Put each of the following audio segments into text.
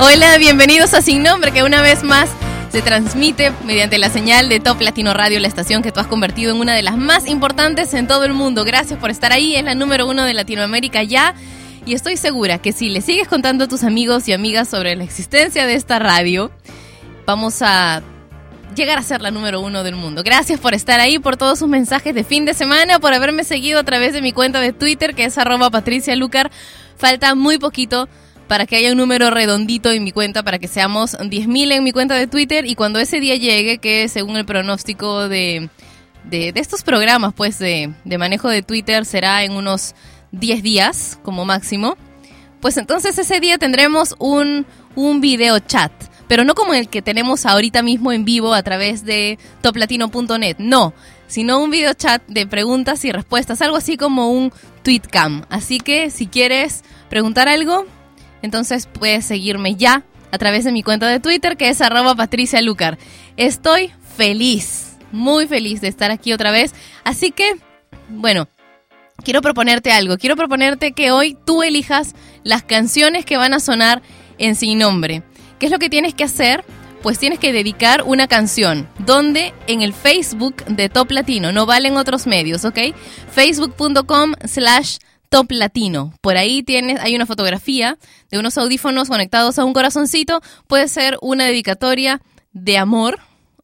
Hola, bienvenidos a Sin Nombre, que una vez más se transmite mediante la señal de Top Latino Radio, la estación que tú has convertido en una de las más importantes en todo el mundo. Gracias por estar ahí, es la número uno de Latinoamérica ya. Y estoy segura que si le sigues contando a tus amigos y amigas sobre la existencia de esta radio, vamos a llegar a ser la número uno del mundo. Gracias por estar ahí, por todos sus mensajes de fin de semana, por haberme seguido a través de mi cuenta de Twitter, que es arroba Patricia Lucar. Falta muy poquito para que haya un número redondito en mi cuenta, para que seamos 10.000 en mi cuenta de Twitter y cuando ese día llegue, que según el pronóstico de, de, estos programas pues de, de manejo de Twitter será en unos 10 días como máximo, pues entonces ese día tendremos un, un video chat pero no como el que tenemos ahorita mismo en vivo a través de toplatino.net, no, sino un video chat de preguntas y respuestas, algo así como un tweetcam. Así que si quieres preguntar algo, entonces puedes seguirme ya a través de mi cuenta de Twitter que es arroba Patricia Lucar. Estoy feliz, muy feliz de estar aquí otra vez. Así que, bueno, quiero proponerte algo. Quiero proponerte que hoy tú elijas las canciones que van a sonar en Sin Nombre. ¿Qué es lo que tienes que hacer? Pues tienes que dedicar una canción, donde en el Facebook de Top Latino, no valen otros medios, ¿ok? Facebook.com slash Top Latino. Por ahí tienes, hay una fotografía de unos audífonos conectados a un corazoncito. Puede ser una dedicatoria de amor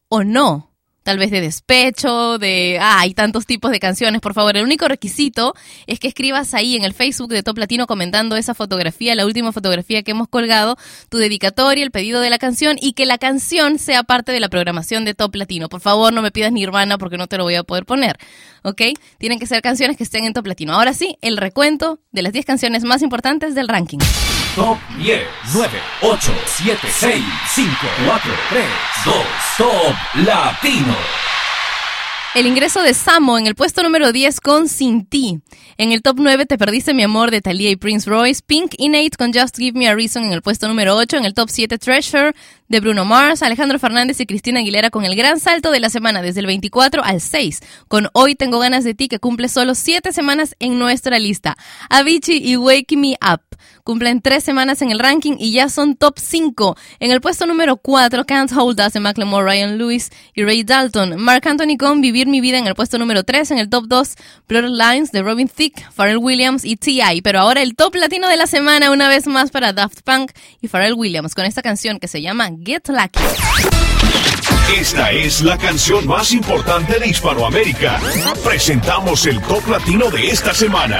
o no tal vez de despecho, de, ah, hay tantos tipos de canciones, por favor, el único requisito es que escribas ahí en el Facebook de Top Latino comentando esa fotografía, la última fotografía que hemos colgado, tu dedicatoria, el pedido de la canción y que la canción sea parte de la programación de Top Latino. Por favor, no me pidas ni hermana porque no te lo voy a poder poner, ¿ok? Tienen que ser canciones que estén en Top Latino. Ahora sí, el recuento de las 10 canciones más importantes del ranking. Top 10, 9, 8, 7, 6, 5, 4, 3, 2, Top Latino. El ingreso de Samo en el puesto número 10 con Sin Ti. En el top 9 Te Perdiste Mi Amor de Thalia y Prince Royce. Pink Innate con Just Give Me a Reason en el puesto número 8. En el top 7 Treasure de Bruno Mars, Alejandro Fernández y Cristina Aguilera con el gran salto de la semana desde el 24 al 6, con Hoy Tengo Ganas de Ti que cumple solo 7 semanas en nuestra lista. Avicii y Wake Me Up cumplen 3 semanas en el ranking y ya son top 5. En el puesto número 4, Can't Hold Us de Macklemore, Ryan Lewis y Ray Dalton. Mark Anthony con Vivir Mi Vida en el puesto número 3. En el top 2, Blurred Lines de Robin Thicke, Pharrell Williams y T.I. Pero ahora el top latino de la semana una vez más para Daft Punk y Pharrell Williams con esta canción que se llama Get Lucky. Esta es la canción más importante de Hispanoamérica. Presentamos el top latino de esta semana.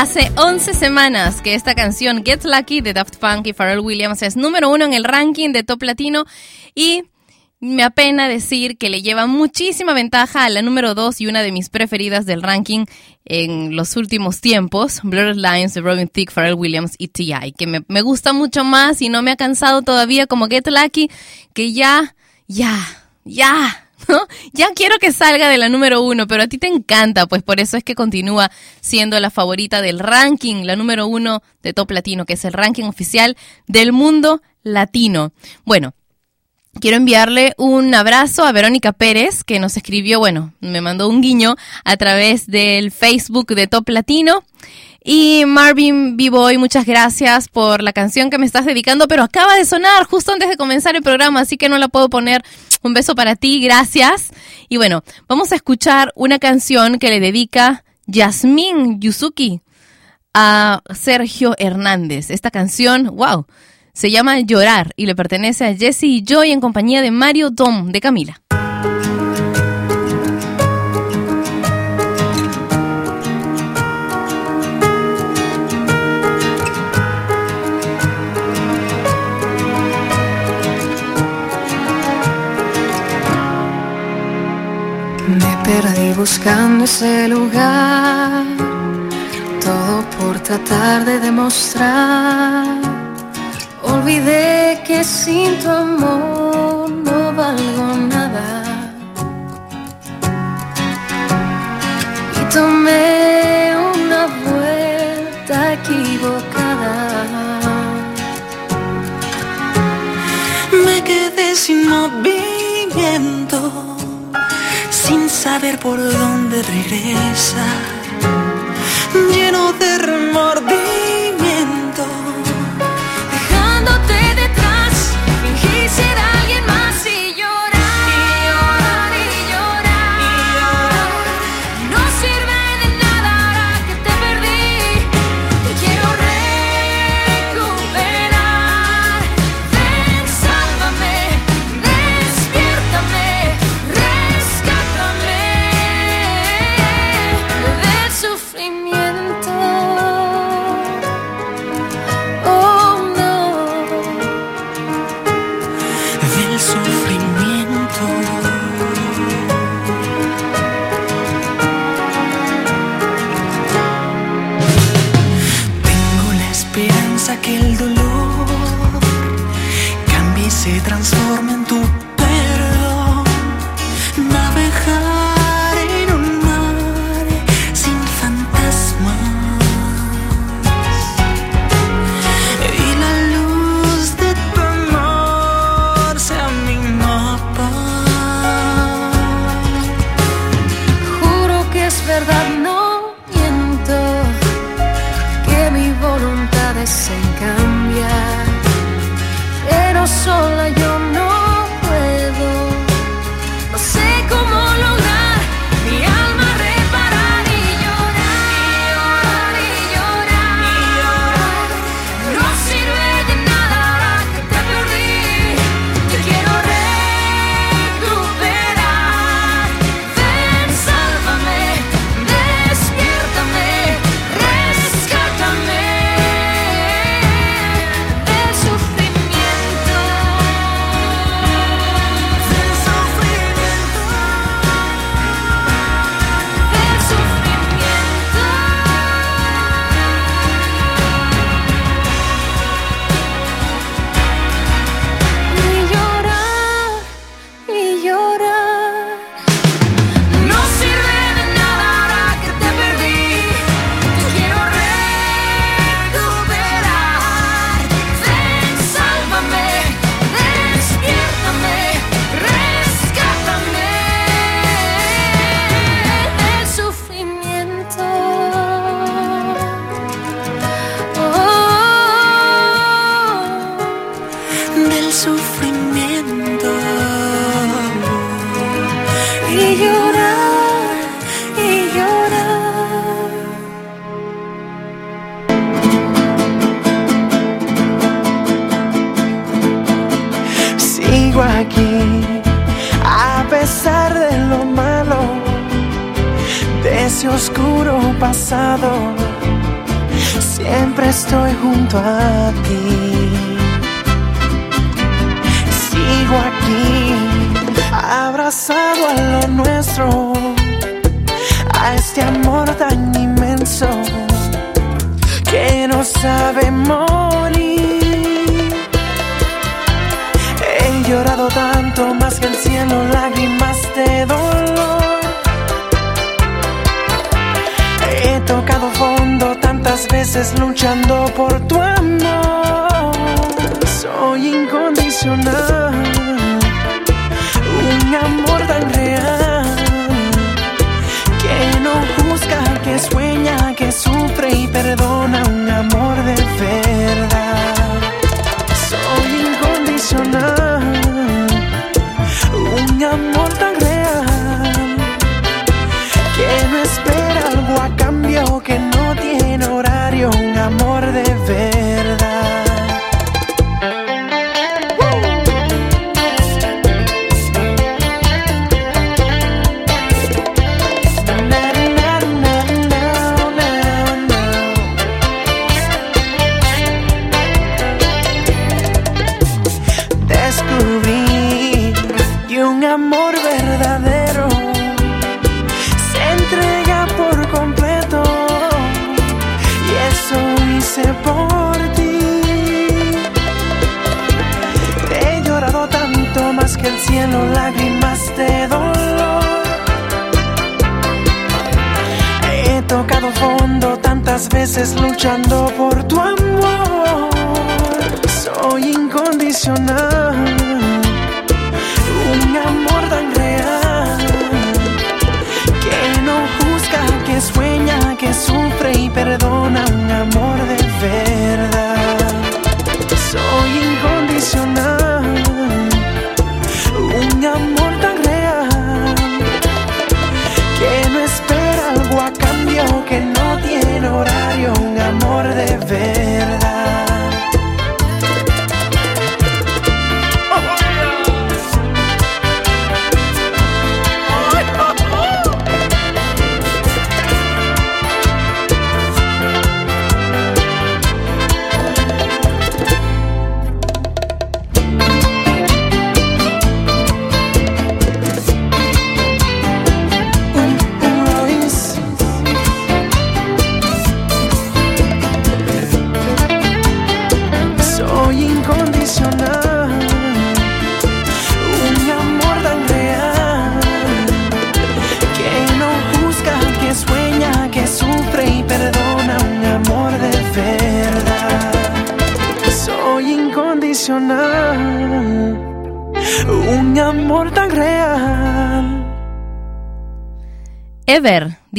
Hace 11 semanas que esta canción Get Lucky de Daft Punk y Pharrell Williams es número uno en el ranking de Top Latino y me apena decir que le lleva muchísima ventaja a la número 2 y una de mis preferidas del ranking en los últimos tiempos, Blurred Lines de Robin Thicke, Pharrell Williams y T.I., que me gusta mucho más y no me ha cansado todavía como Get Lucky, que ya, ya, ya, Ya quiero que salga de la número uno, pero a ti te encanta, pues por eso es que continúa siendo la favorita del ranking, la número uno de Top Latino, que es el ranking oficial del mundo latino. Bueno, Quiero enviarle un abrazo a Verónica Pérez, que nos escribió, bueno, me mandó un guiño a través del Facebook de Top Latino. Y Marvin B-Boy, muchas gracias por la canción que me estás dedicando, pero acaba de sonar justo antes de comenzar el programa, así que no la puedo poner. Un beso para ti, gracias. Y bueno, vamos a escuchar una canción que le dedica Yasmín Yuzuki a Sergio Hernández. Esta canción, wow, se llama Llorar y le pertenece a Jesse y Joy en compañía de Mario Dom de Camila. Buscando ese lugar, todo por tratar de demostrar. Olvidé que sin tu amor no valgo nada. Y tomé una vuelta equivocada. Me quedé sin movimiento, sin saber por dónde regresar, lleno de remordimiento.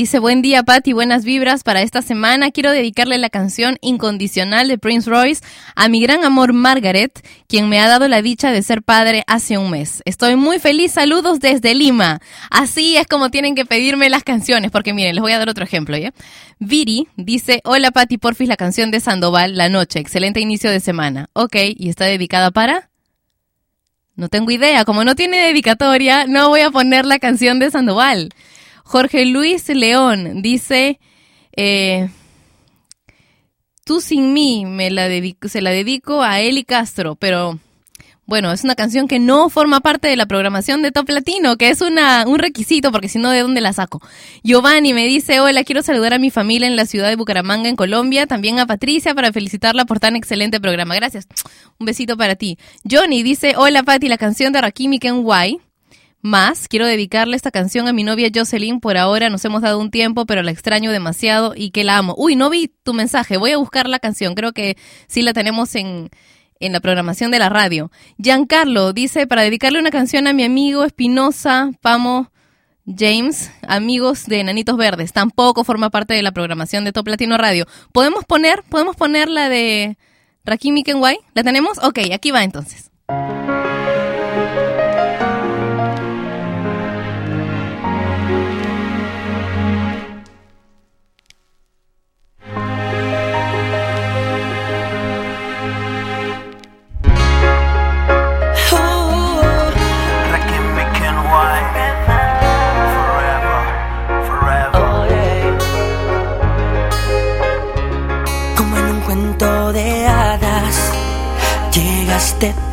Dice buen día Patti, buenas vibras para esta semana. Quiero dedicarle la canción Incondicional de Prince Royce a mi gran amor Margaret, quien me ha dado la dicha de ser padre hace un mes. Estoy muy feliz, saludos desde Lima. Así es como tienen que pedirme las canciones, porque miren, les voy a dar otro ejemplo, ¿ya? Viri dice, hola Patti, porfis la canción de Sandoval, La Noche, excelente inicio de semana. Ok, ¿y está dedicada para? No tengo idea, como no tiene dedicatoria, no voy a poner la canción de Sandoval. Jorge Luis León dice, eh, tú sin mí, me la dedico, se la dedico a Eli Castro, pero bueno, es una canción que no forma parte de la programación de Top Latino, que es una, un requisito, porque si no, ¿de dónde la saco? Giovanni me dice, hola, quiero saludar a mi familia en la ciudad de Bucaramanga, en Colombia, también a Patricia para felicitarla por tan excelente programa. Gracias. Un besito para ti. Johnny dice, hola Pati, la canción de Rakimi Kenway. Más, quiero dedicarle esta canción a mi novia Jocelyn. Por ahora nos hemos dado un tiempo, pero la extraño demasiado y que la amo. Uy, no vi tu mensaje. Voy a buscar la canción. Creo que sí la tenemos en, en la programación de la radio. Giancarlo dice, para dedicarle una canción a mi amigo Espinosa, Pamo James, amigos de Enanitos Verdes. Tampoco forma parte de la programación de Top Latino Radio. ¿Podemos poner, podemos poner la de Rakimi? ¿La tenemos? Ok, aquí va entonces.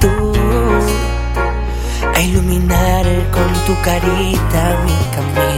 Tú a iluminar con tu carita mi camino.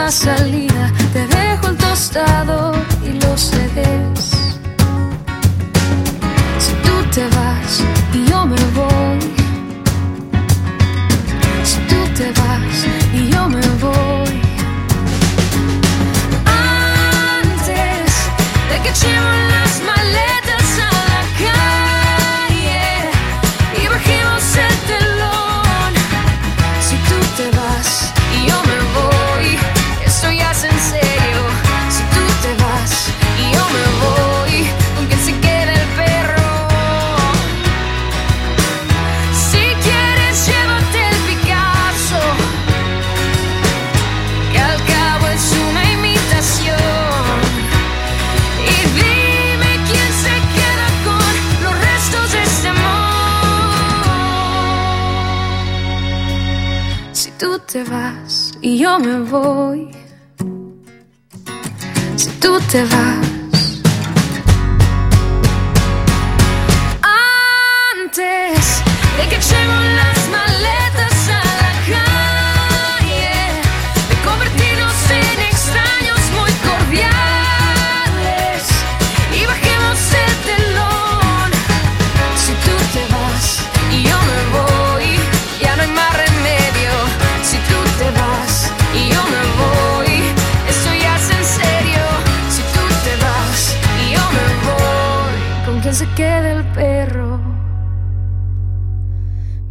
Otra salida. Te dejo el tostado y los CDs. Si tú te vas y yo me voy. Si tú te vas y yo me voy. Antes de que echemos las maletas yo me voy, si tú te vas.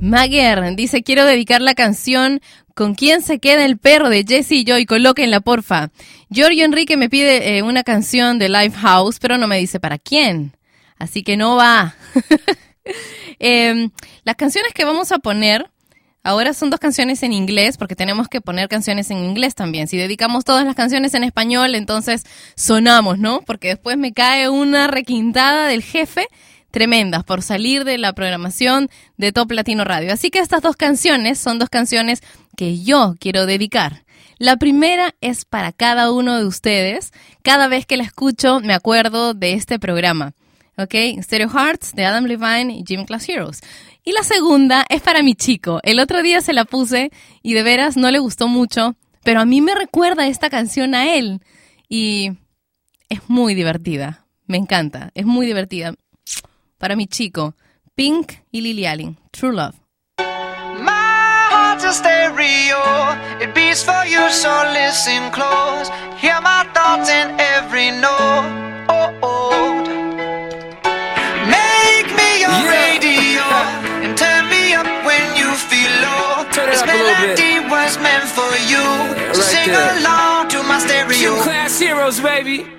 Maguer dice, quiero dedicar la canción ¿Con quién se queda el perro? de Jesse y Joy. Colóquenla, porfa. Giorgio Enrique me pide eh, una canción de Lifehouse, pero no me dice para quién. Así que no va. Em, las canciones que vamos a poner ahora son dos canciones en inglés, porque tenemos que poner canciones en inglés también. Si dedicamos todas las canciones en español, entonces sonamos, ¿no? Porque después me cae una requintada del jefe tremendas por salir de la programación de Top Latino Radio. Así que estas dos canciones son dos canciones que yo quiero dedicar. La primera es para cada uno de ustedes. Cada vez que la escucho me acuerdo de este programa. ¿Ok? Stereo Hearts de Adam Levine y Gym Class Heroes. Y la segunda es para mi chico. El otro día se la puse y de veras no le gustó mucho, pero a mí me recuerda esta canción a él. Y es muy divertida. Me encanta. Es muy divertida para mi chico, Pink y Lily Allen, True Love. My heart's a stereo, it beats for you, so listen close. Hear my thoughts in every note. Oh, oh. Make me your radio and turn me up when you feel low. Turn it this up a little bit. melody was meant for you, so right sing there. along to my stereo. Gym class heroes, baby.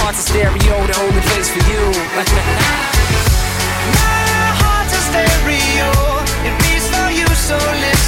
heart's a stereo, the only place for you. My heart's a stereo, it beats for you, so listen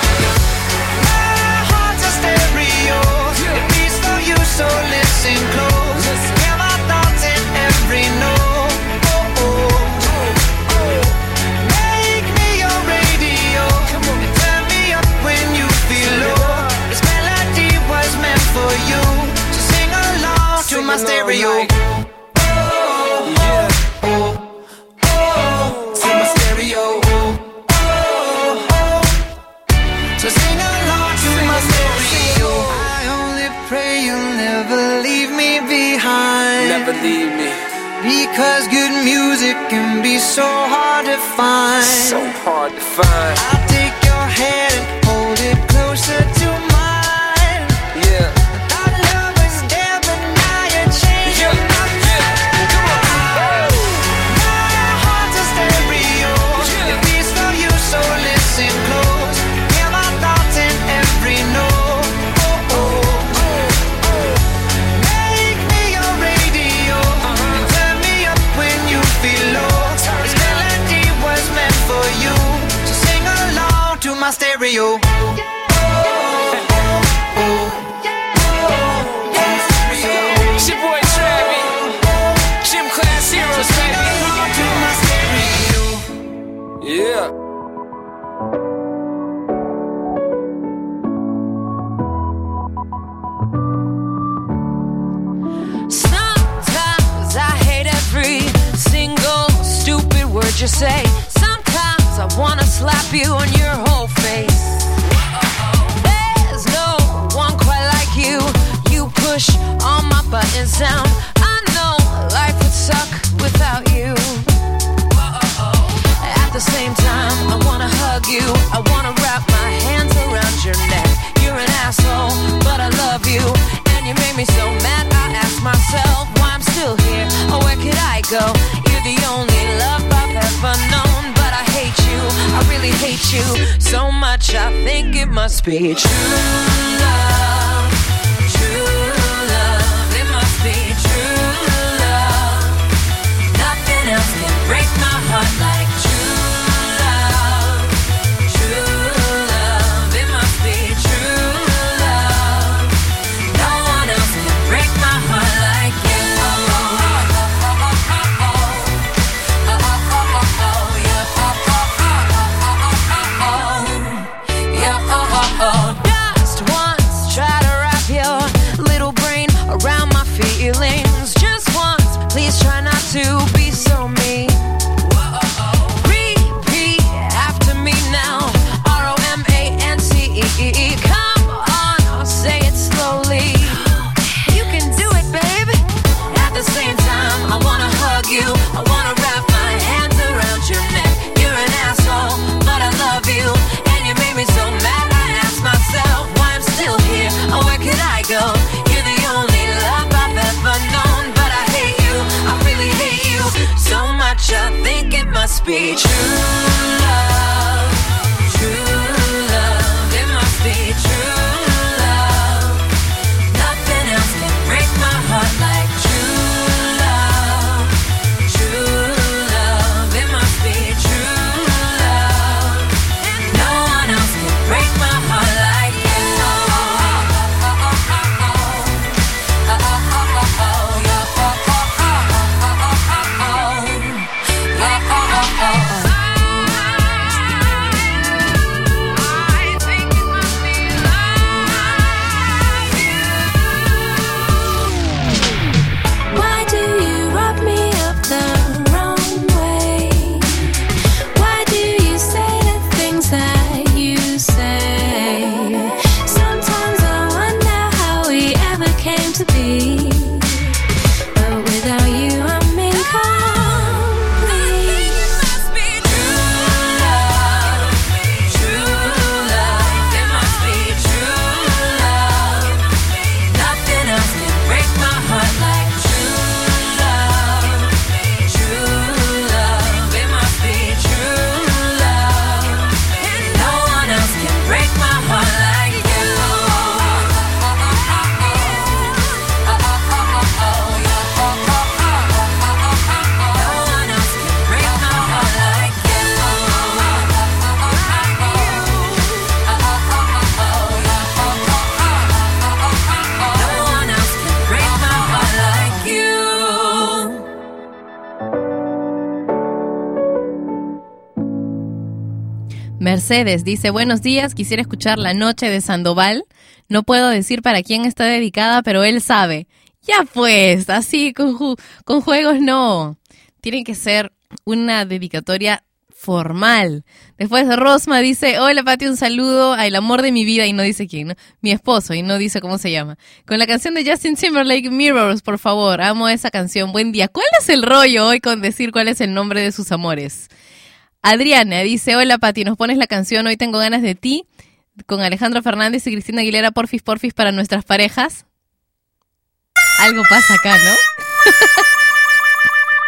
so listen close. Hear my thoughts in every note. Oh, oh. oh. Make me your radio. And turn me up when you feel low. This melody was meant for you. So sing along to my along stereo. Leave me. Because good music can be so hard to find. So hard to find. I'll take your hand you say. Sometimes I wanna slap you on your whole face. There's no one quite like you. You push all my buttons down. I know life would suck without you. At the same time, I wanna hug you. I wanna wrap my hands around your neck. You're an asshole, but I love you. And you made me so mad, I ask myself why I'm still here. Or where could I go? You're the only ever known. But I hate you, I really hate you so much. I think it must be true love. Mercedes dice, buenos días, quisiera escuchar La Noche de Sandoval. No puedo decir para quién está dedicada, pero él sabe. Ya pues, así con, ju- con juegos no. Tiene que ser una dedicatoria formal. Después Rosma dice, hola Pati, un saludo al amor de mi vida y no dice quién. Mi esposo y no dice cómo se llama. Con la canción de Justin Timberlake, Mirrors, por favor, amo esa canción. Buen día. ¿Cuál es el rollo hoy con decir cuál es el nombre de sus amores? Adriana dice, hola Pati, nos pones la canción Hoy tengo ganas de ti con Alejandro Fernández y Cristina Aguilera, porfis, porfis para nuestras parejas. Algo pasa acá, ¿no?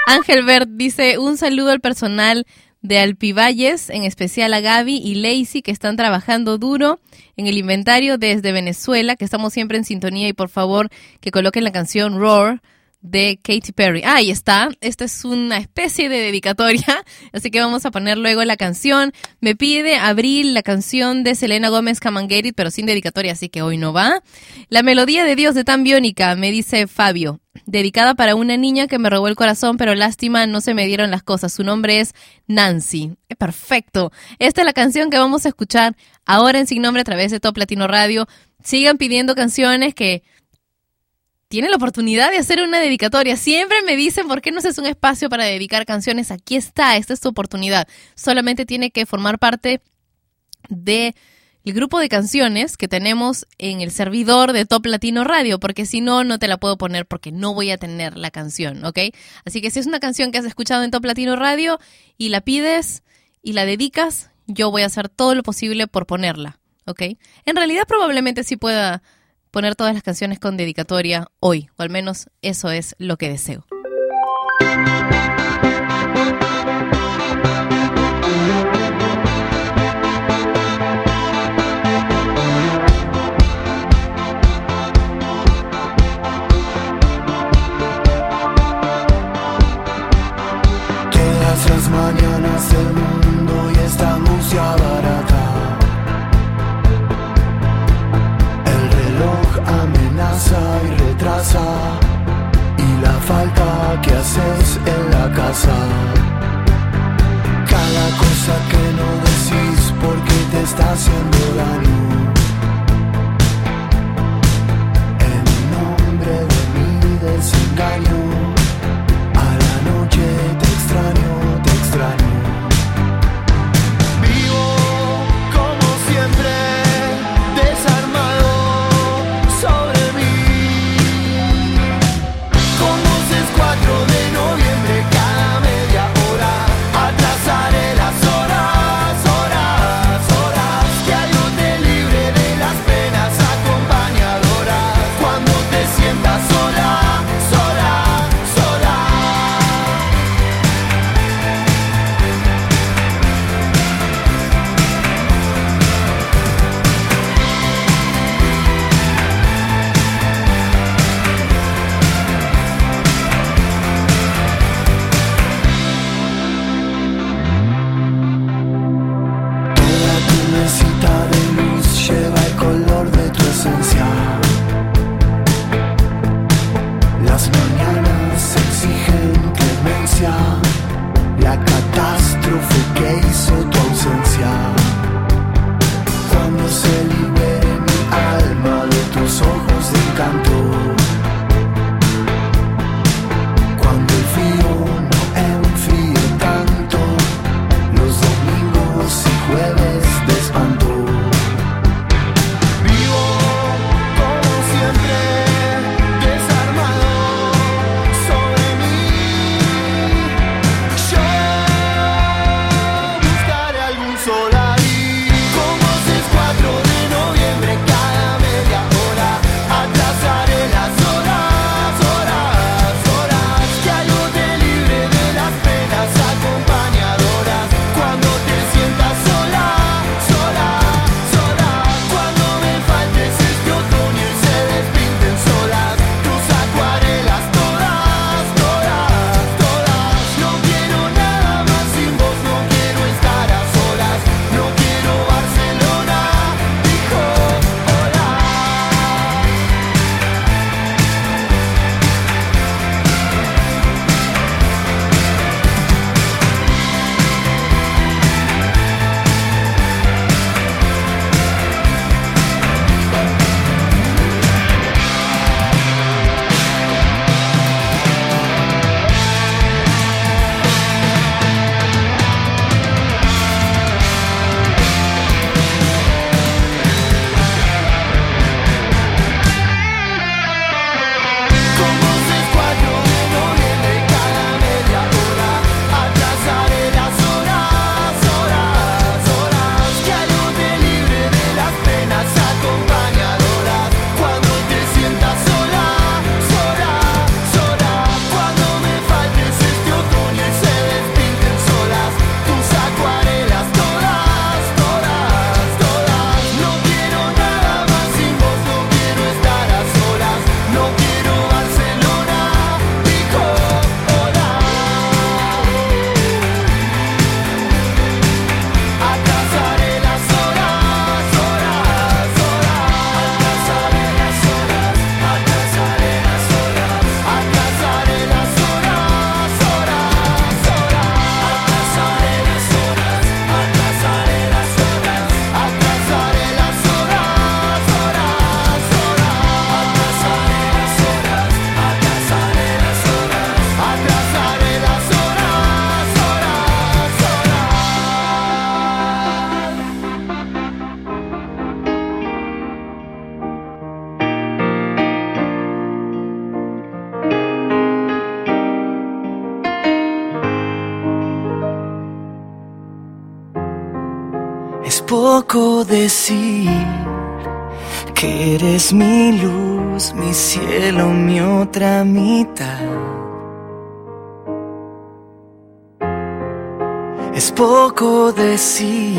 Ángel Bert dice, un saludo al personal de Alpivalles, en especial a Gaby y Lacey, que están trabajando duro en el inventario desde Venezuela, que estamos siempre en sintonía y por favor que coloquen la canción Roar de Katy Perry. Ah, ahí está. Esta es una especie de dedicatoria, así que vamos a poner luego la canción. Me pide Abril la canción de Selena Gómez Camangeri, pero sin dedicatoria, así que hoy no va. La melodía de Dios de Tan Biónica, me dice Fabio. Dedicada para una niña que me robó el corazón, pero lástima, no se me dieron las cosas. Su nombre es Nancy. Eh, Perfecto. Esta es la canción que vamos a escuchar ahora en Sin Nombre a través de Top Latino Radio. Sigan pidiendo canciones que tienen la oportunidad de hacer una dedicatoria. Siempre me dicen, ¿por qué no haces un espacio para dedicar canciones? Aquí está, esta es tu oportunidad. Solamente tiene que formar parte de el grupo de canciones que tenemos en el servidor de Top Latino Radio, porque si no, no te la puedo poner porque no voy a tener la canción, ¿ok? Así que si es una canción que has escuchado en Top Latino Radio y la pides y la dedicas, yo voy a hacer todo lo posible por ponerla, ¿ok? En realidad probablemente sí pueda poner todas las canciones con dedicatoria hoy, o al menos eso es lo que deseo. En la casa. Cada cosa que no decís porque te está haciendo daño. En nombre de mi desengaño. Decir que eres mi luz, mi cielo, mi otra mitad. Es poco decir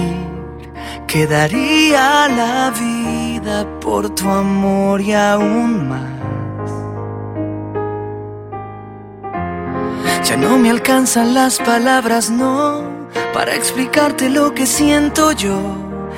que daría la vida por tu amor y aún más. Ya no me alcanzan las palabras, no, para explicarte lo que siento yo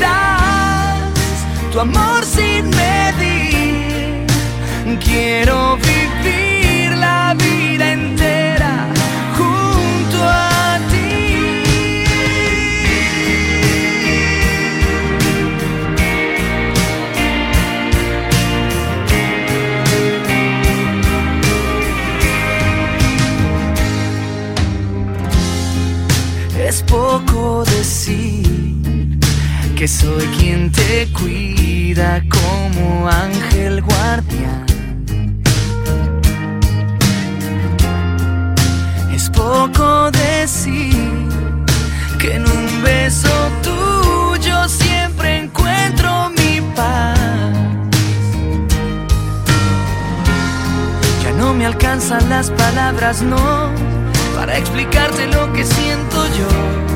das tu amor sin medir. Quiero vivir la vida entera junto a ti. Es poco que soy quien te cuida como ángel guardián. Es poco decir que en un beso tuyo siempre encuentro mi paz. Ya no me alcanzan las palabras, no, para explicarte lo que siento yo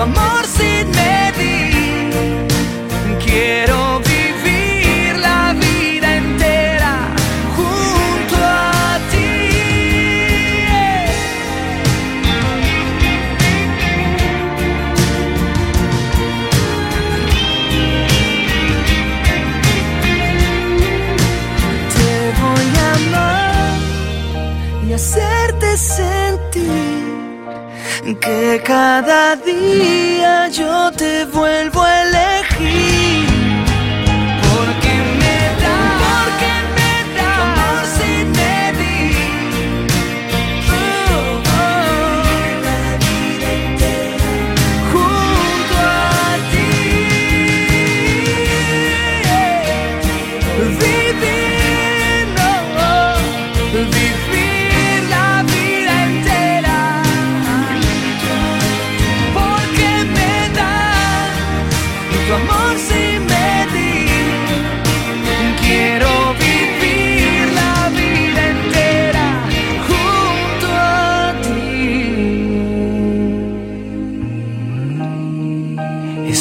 amor sin medir. Que cada día yo te vuelvo a elegir.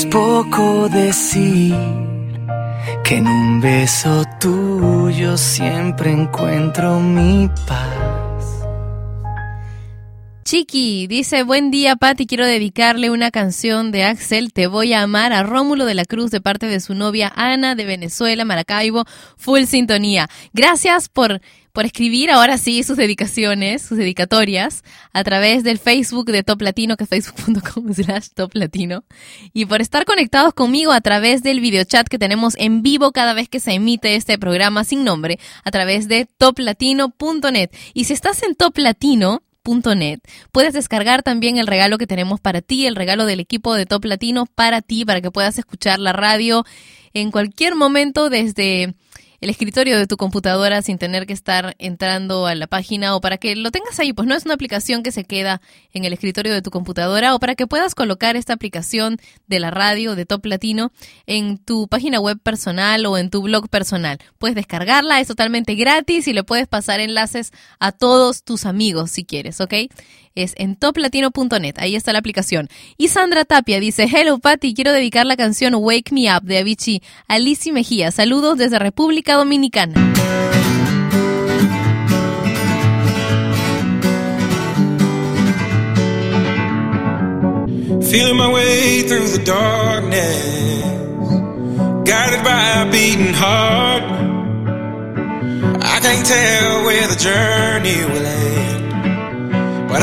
Poco decir que en un beso tuyo siempre encuentro mi paz. Chiqui dice, buen día Patti, quiero dedicarle una canción de Axel, Te voy a amar, a Rómulo de la Cruz de parte de su novia Ana de Venezuela, Maracaibo, full sintonía. Gracias por, por escribir ahora sí sus dedicaciones, sus dedicatorias, a través del Facebook de Top Latino, que es facebook.com slash Top Latino, y por estar conectados conmigo a través del videochat que tenemos en vivo cada vez que se emite este programa sin nombre, a través de toplatino.net. Y si estás en Top. Puedes descargar también el regalo que tenemos para ti, el regalo del equipo de Top Latino para ti, para que puedas escuchar la radio en cualquier momento desde el escritorio de tu computadora sin tener que estar entrando a la página o para que lo tengas ahí, pues no es una aplicación que se queda en el escritorio de tu computadora o para que puedas colocar esta aplicación de la radio de Top Latino en tu página web personal o en tu blog personal. Puedes descargarla, es totalmente gratis y le puedes pasar enlaces a todos tus amigos si quieres, ¿ok? Es en toplatino.net. Ahí está la aplicación. Y Sandra Tapia dice, Hello Patty, quiero dedicar la canción Wake Me Up de Avicii a Lizzie Mejía. Saludos desde República Dominicana. Feeling my way through the darkness, guided by a beating heart. I can't tell where the journey will end,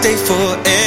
stay forever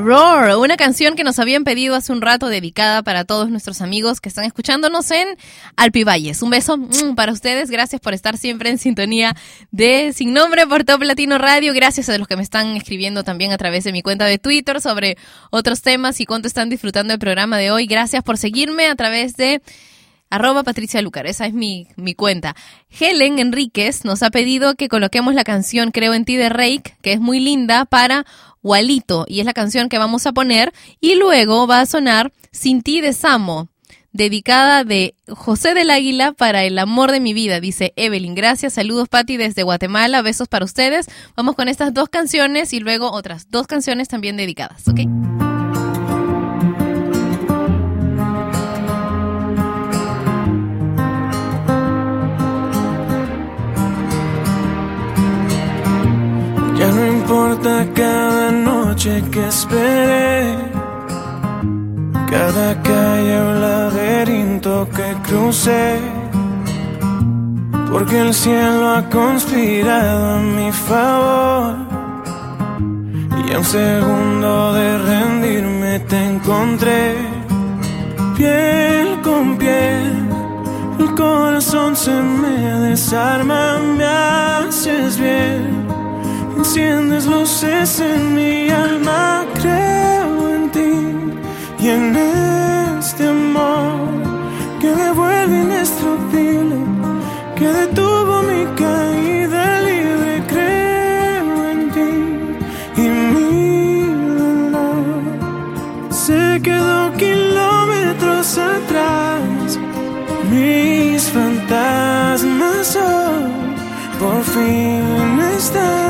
Roar, una canción que nos habían pedido hace un rato dedicada para todos nuestros amigos que están escuchándonos en Alpivalles. Un beso mm, para ustedes, gracias por estar siempre en sintonía de Sin Nombre por Top Latino Radio. Gracias a los que me están escribiendo también a través de mi cuenta de Twitter sobre otros temas y cuánto están disfrutando del programa de hoy. Gracias por seguirme a través de Arroba Patricia Lucar, esa es mi, mi cuenta. Helen Enríquez nos ha pedido que coloquemos la canción Creo en ti de Rake, que es muy linda, para Walito, y es la canción que vamos a poner, y luego va a sonar Sin ti de Samo, dedicada de José del Águila para el amor de mi vida, dice Evelyn. Gracias, saludos Patti desde Guatemala, besos para ustedes. Vamos con estas dos canciones y luego otras dos canciones también dedicadas, ¿ok? Ya no importa cada noche que esperé, cada calle o laberinto que crucé, porque el cielo ha conspirado a mi favor. Y a un segundo de rendirme te encontré, piel con piel. El corazón se me desarma, me haces bien. Enciendes luces en mi alma, creo en ti y en este amor que me vuelve indestructible, que detuvo mi caída libre. Creo en ti y mi dolor se quedó kilómetros atrás. Mis fantasmas hoy por fin están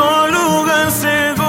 único lugar seguro.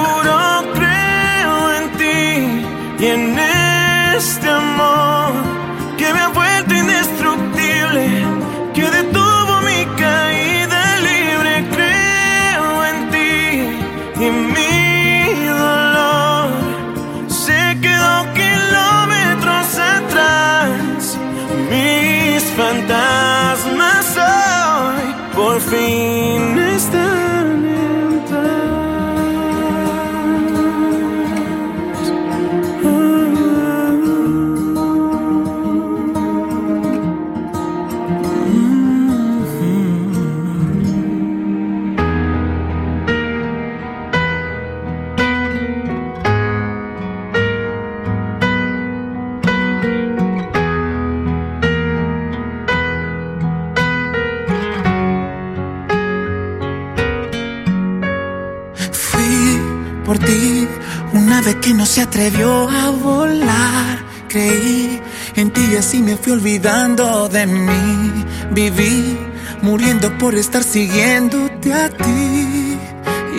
Por ti una vez que no se atrevió a volar. Creí en ti y así me fui olvidando de mí. Viví muriendo por estar siguiéndote a ti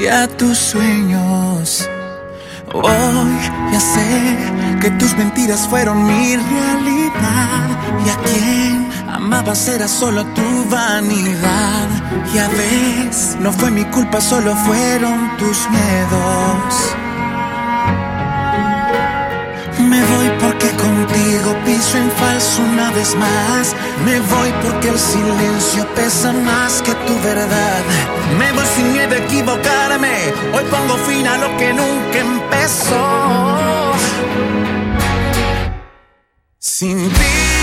y a tus sueños. Hoy ya sé que tus mentiras fueron mi realidad y a quien amabas era solo tu vanidad. Y a veces no fue mi culpa, solo fueron tus miedos. Me voy porque contigo piso en falso una vez más. Me voy porque el silencio pesa más que tu verdad. Me voy sin miedo a equivocarme. Hoy pongo fin a lo que nunca empezó. Sin ti,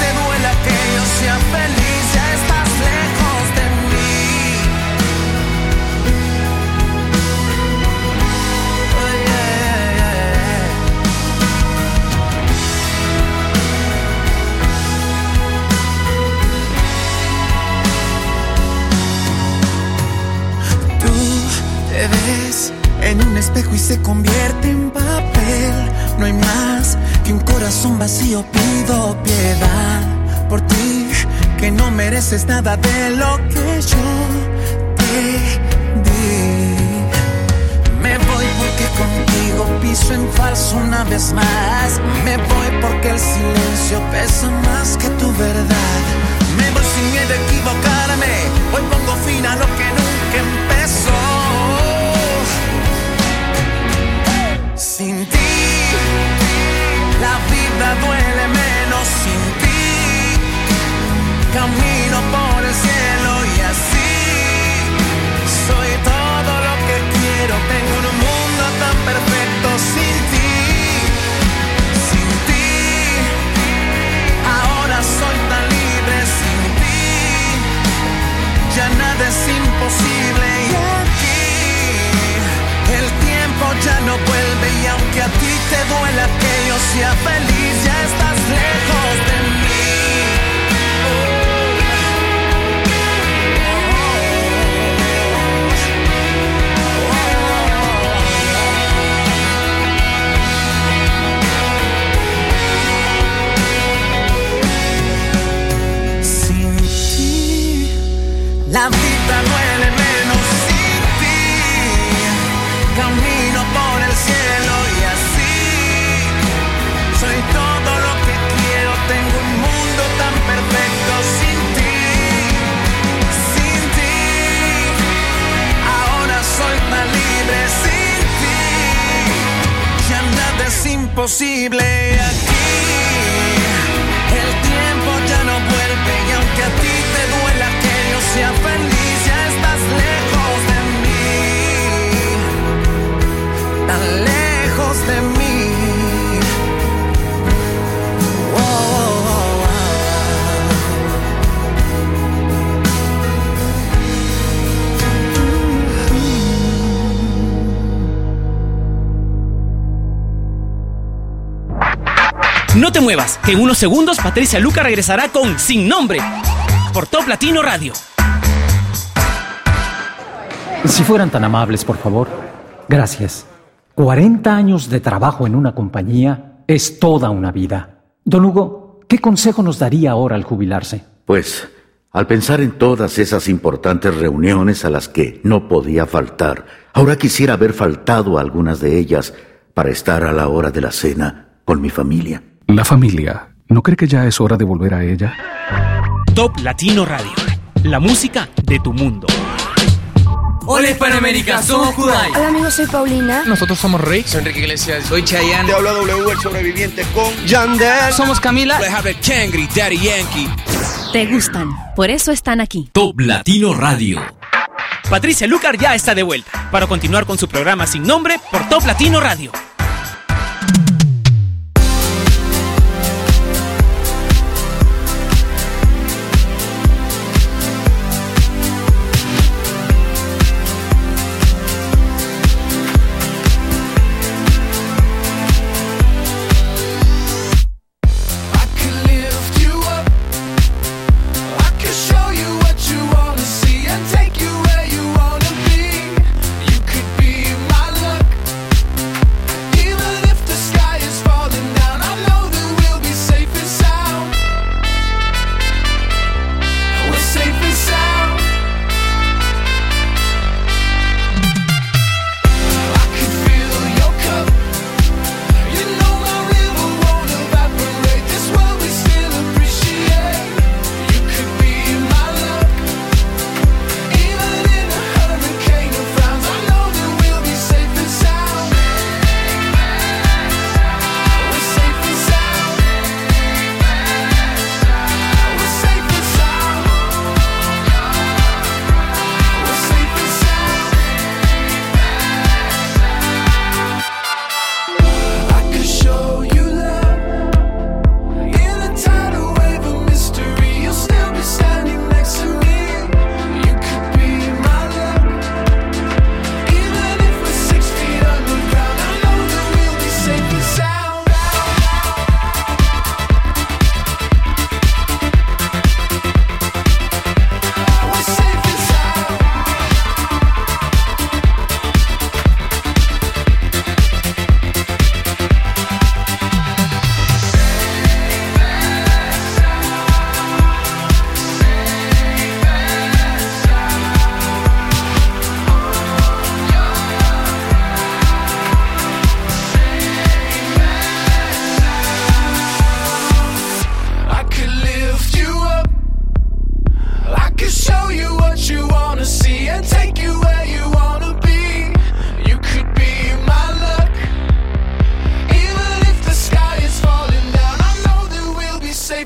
te duela que yo sea feliz, ya estás lejos de mí. Tú te ves en un espejo y se convierte en papel. No hay más que un corazón vacío, pido piedad que no mereces nada de lo que yo te di. Me voy porque contigo piso en falso una vez más. Me voy porque el silencio pesa más que tu verdad. Me voy sin miedo a equivocarme. Hoy pongo fin a lo que nunca empezó. Sin ti, la vida duele menos sin ti. Camino por el cielo y así soy todo lo que quiero. Tengo un mundo tan perfecto sin ti. Sin ti, ahora soy tan libre sin ti. Ya nada es imposible y aquí el tiempo ya no vuelve y aunque a ti te duela que yo sea feliz, ya estás lejos la vida duele menos sin ti. Camino por el cielo y así soy todo lo que quiero. Tengo un mundo tan perfecto sin ti. Sin ti, ahora soy tan libre sin ti. Ya nada es imposible que en unos segundos Patricia Luca regresará con Sin Nombre por Top Latino Radio. Si fueran tan amables, por favor. Gracias. 40 años de trabajo en una compañía es toda una vida. Don Hugo, ¿qué consejo nos daría ahora al jubilarse? Pues, al pensar en todas esas importantes reuniones a las que no podía faltar, ahora quisiera haber faltado a algunas de ellas para estar a la hora de la cena con mi familia. La familia, ¿no cree que ya es hora de volver a ella? Top Latino Radio, la música de tu mundo. Hola Hispanoamérica, somos Kudai. Hola amigos, soy Paulina. Nosotros somos Rick. Soy Enrique Iglesias. Soy Chayanne. Te habla W, el sobreviviente con Yandel. Somos Camila. Kangri, Daddy Yankee. Te gustan, por eso están aquí. Top Latino Radio. Patricia Lucar ya está de vuelta para continuar con su programa sin nombre por Top Latino Radio.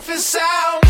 for sound.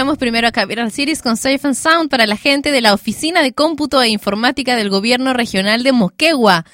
Escuchamos primero a Capital Cities con Safe and Sound para la gente de la Oficina de Cómputo e Informática del Gobierno Regional de Moquegua,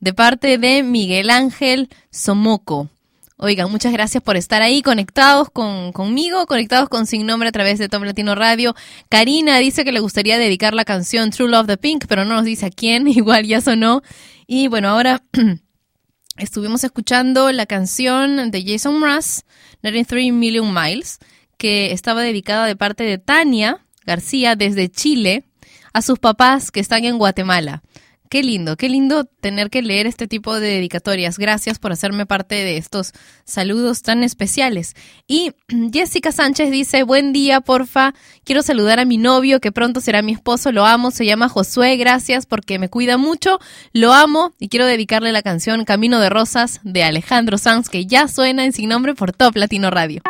de parte de Miguel Ángel Somoco. Oigan, muchas gracias por estar ahí conectados con, conmigo, conectados con Sin Nombre a través de Tom Latino Radio. Karina dice que le gustaría dedicar la canción True Love the Pink, pero no nos dice a quién, igual ya sonó. Y bueno, ahora estuvimos escuchando la canción de Jason Mraz, 93 Million Miles, que estaba dedicada de parte de Tania García desde Chile a sus papás que están en Guatemala. Qué lindo, qué lindo tener que leer este tipo de dedicatorias. Gracias por hacerme parte de estos saludos tan especiales. Y Jessica Sánchez dice, buen día, porfa. Quiero saludar a mi novio, que pronto será mi esposo. Lo amo, se llama Josué. Gracias porque me cuida mucho. Lo amo y quiero dedicarle la canción Camino de Rosas de Alejandro Sanz, que ya suena en sin nombre por Top Latino Radio.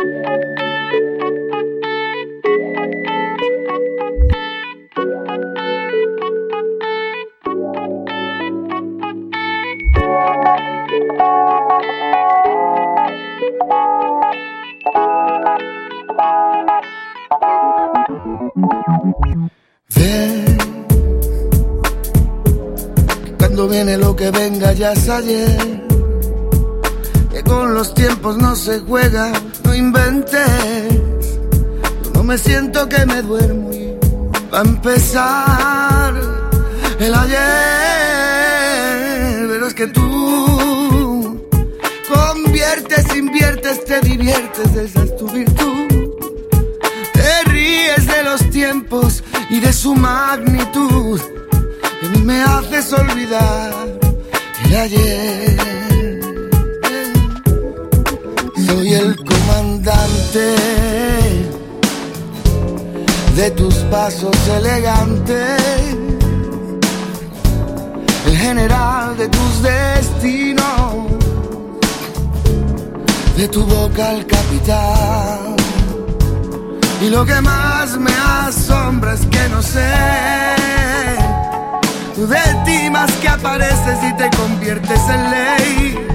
Ven, cuando viene lo que venga ya es ayer. Que con los tiempos no se juega, no inventes. Yo no me siento que me duermo y va a empezar el ayer. Pero es que tú conviertes, inviertes, te diviertes, esa es tu virtud. Te ríes de los tiempos y de su magnitud. Y me haces olvidar el ayer. Soy el comandante de tus pasos elegantes, el general de tus destinos, de tu boca el capitán. Y lo que más me asombra es que no sé de ti más que apareces y te conviertes en ley.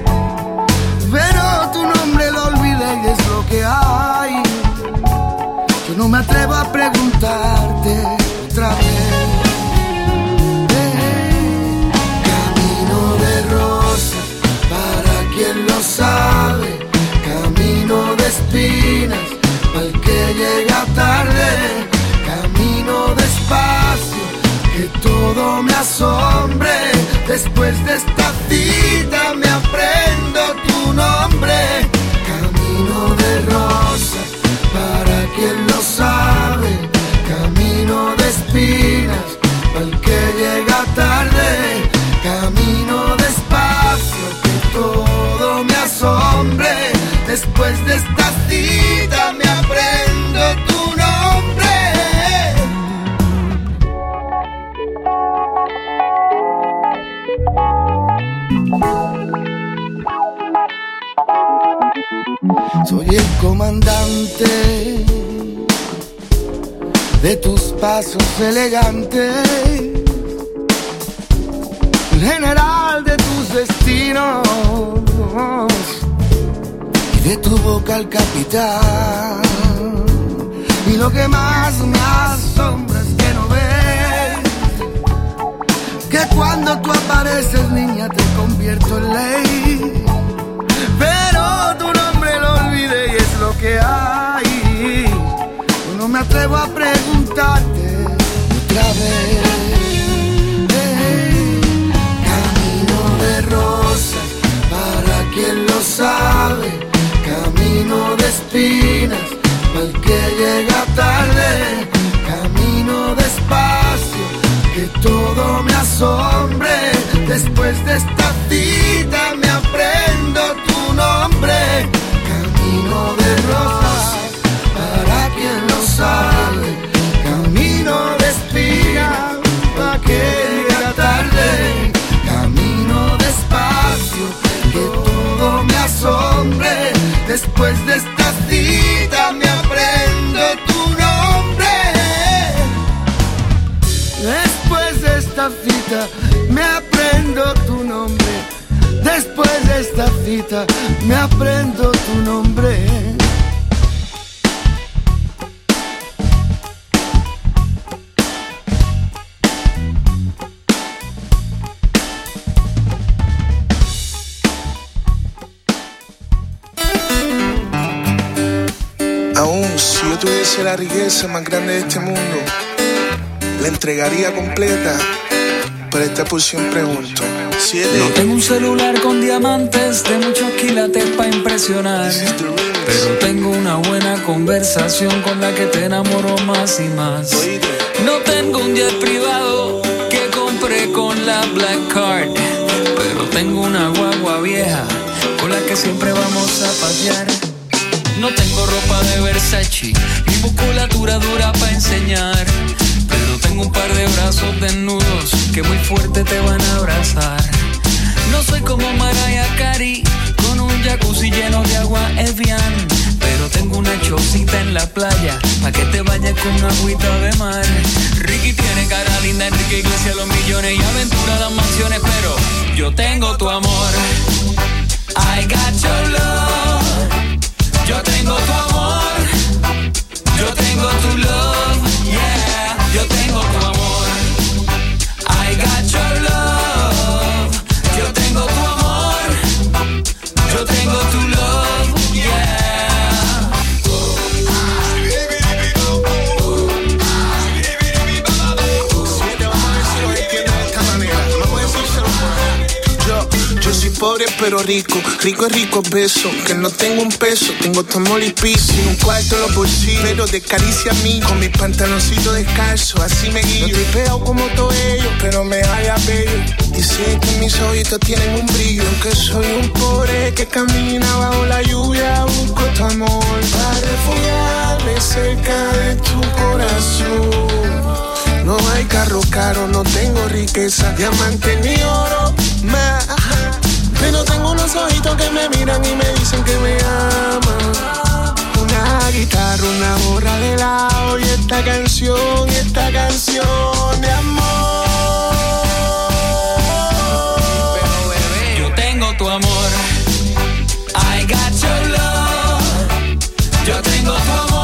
Pero tu nombre lo olvidé y es lo que hay. Yo no me atrevo a preguntarte otra vez. Camino de rosas, para quien lo sabe. Camino de espinas, el que llega tarde. Camino despacio, que todo me asombre. Después de esta cita me aprendo tu nombre. Camino de rosas, para quien lo sabe. Pasos Después de esta cita me aprendo tu nombre. Camino de rosas, para quien lo sabe. Camino de espinas, para que llega tarde. Camino despacio, que todo me asombre. Después de esta cita me aprendo tu nombre. Después de esta cita esta cita me aprendo tu nombre. Aún si yo tuviese la riqueza más grande de este mundo, la entregaría completa. Pero esta por siempre pregunto. No tengo un celular con diamantes de muchos quilates para impresionar. Pero tengo una buena conversación con la que te enamoro más y más. No tengo un jet privado que compré con la Black Card. Pero tengo una guagua vieja con la que siempre vamos a pasear. No tengo ropa de Versace, ni musculatura dura para enseñar. Pero tengo un par de brazos desnudos que muy fuerte te van a abrazar. No soy como Mariah Carey, con un jacuzzi lleno de agua Evian. Pero tengo una chocita en la playa, pa' que te vayas con una agüita de mar. Ricky tiene cara linda, Enrique Iglesias los millones y aventura las mansiones, pero yo tengo tu amor. I got your love. Yo tengo tu amor, yo tengo tu love, pero rico, rico es rico beso. Que no tengo un peso, tengo tu amor y un cuarto en los bolsillos, pero de caricia a mí. Con mis pantaloncitos descalzos, así me guío. No veo como todo ello, pero me haya bello. Sé que mis ojitos tienen un brillo. Que soy un pobre que camina bajo la lluvia. Busco tu amor para refugiarme cerca de tu corazón. No hay carro caro, no tengo riqueza, diamante ni oro más. Pero tengo unos ojitos que me miran y me dicen que me aman. Una guitarra, una borra de lado y esta canción, esta canción de amor. Yo tengo tu amor. I got your love. Yo tengo tu amor.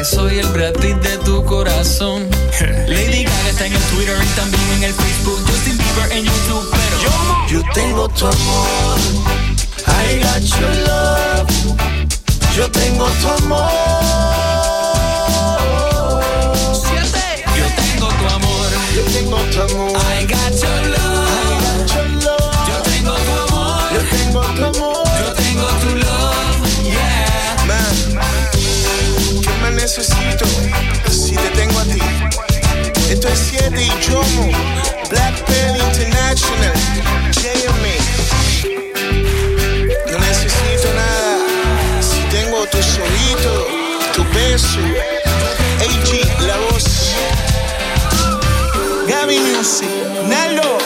Que soy el Brad Pitt de tu corazón. Lady Gaga está en el Twitter y también en el Facebook, Justin Bieber en YouTube, pero Yo tengo tu amor. I got your love. Yo tengo tu amor. yo tengo tu amor. Yo tengo tu amor. I got your love. Esto es 7 y Jomo, Black Pearl International, JMA. No necesito nada si tengo tus ojitos, tu beso, AG, la voz. Gaby Music, Nalo.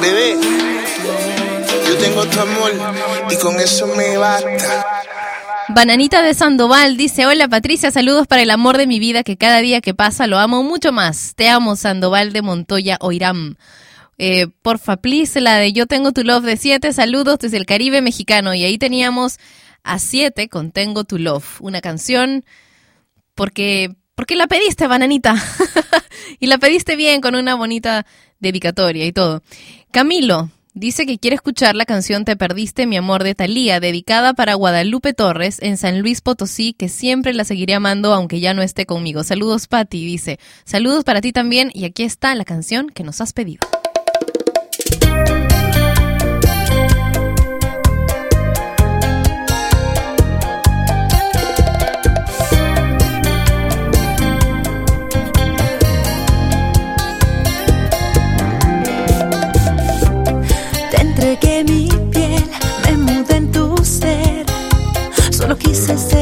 Bebé, yo tengo tu amor y con eso me basta. Bananita de Sandoval dice, hola Patricia, saludos para el amor de mi vida que cada día que pasa lo amo mucho más. Te amo, Sandoval de Montoya Oiram. Eh, porfa, please, la de Yo tengo tu love de 7, saludos desde el Caribe mexicano. Y ahí teníamos a 7 con Tengo tu love, una canción porque, porque la pediste, Bananita. y la pediste bien con una bonita dedicatoria y todo. Camilo dice que quiere escuchar la canción Te perdiste mi amor de Thalía, dedicada para Guadalupe Torres en San Luis Potosí, que siempre la seguiré amando aunque ya no esté conmigo. Saludos, Patti, dice. Saludos para ti también y aquí está la canción que nos has pedido. Solo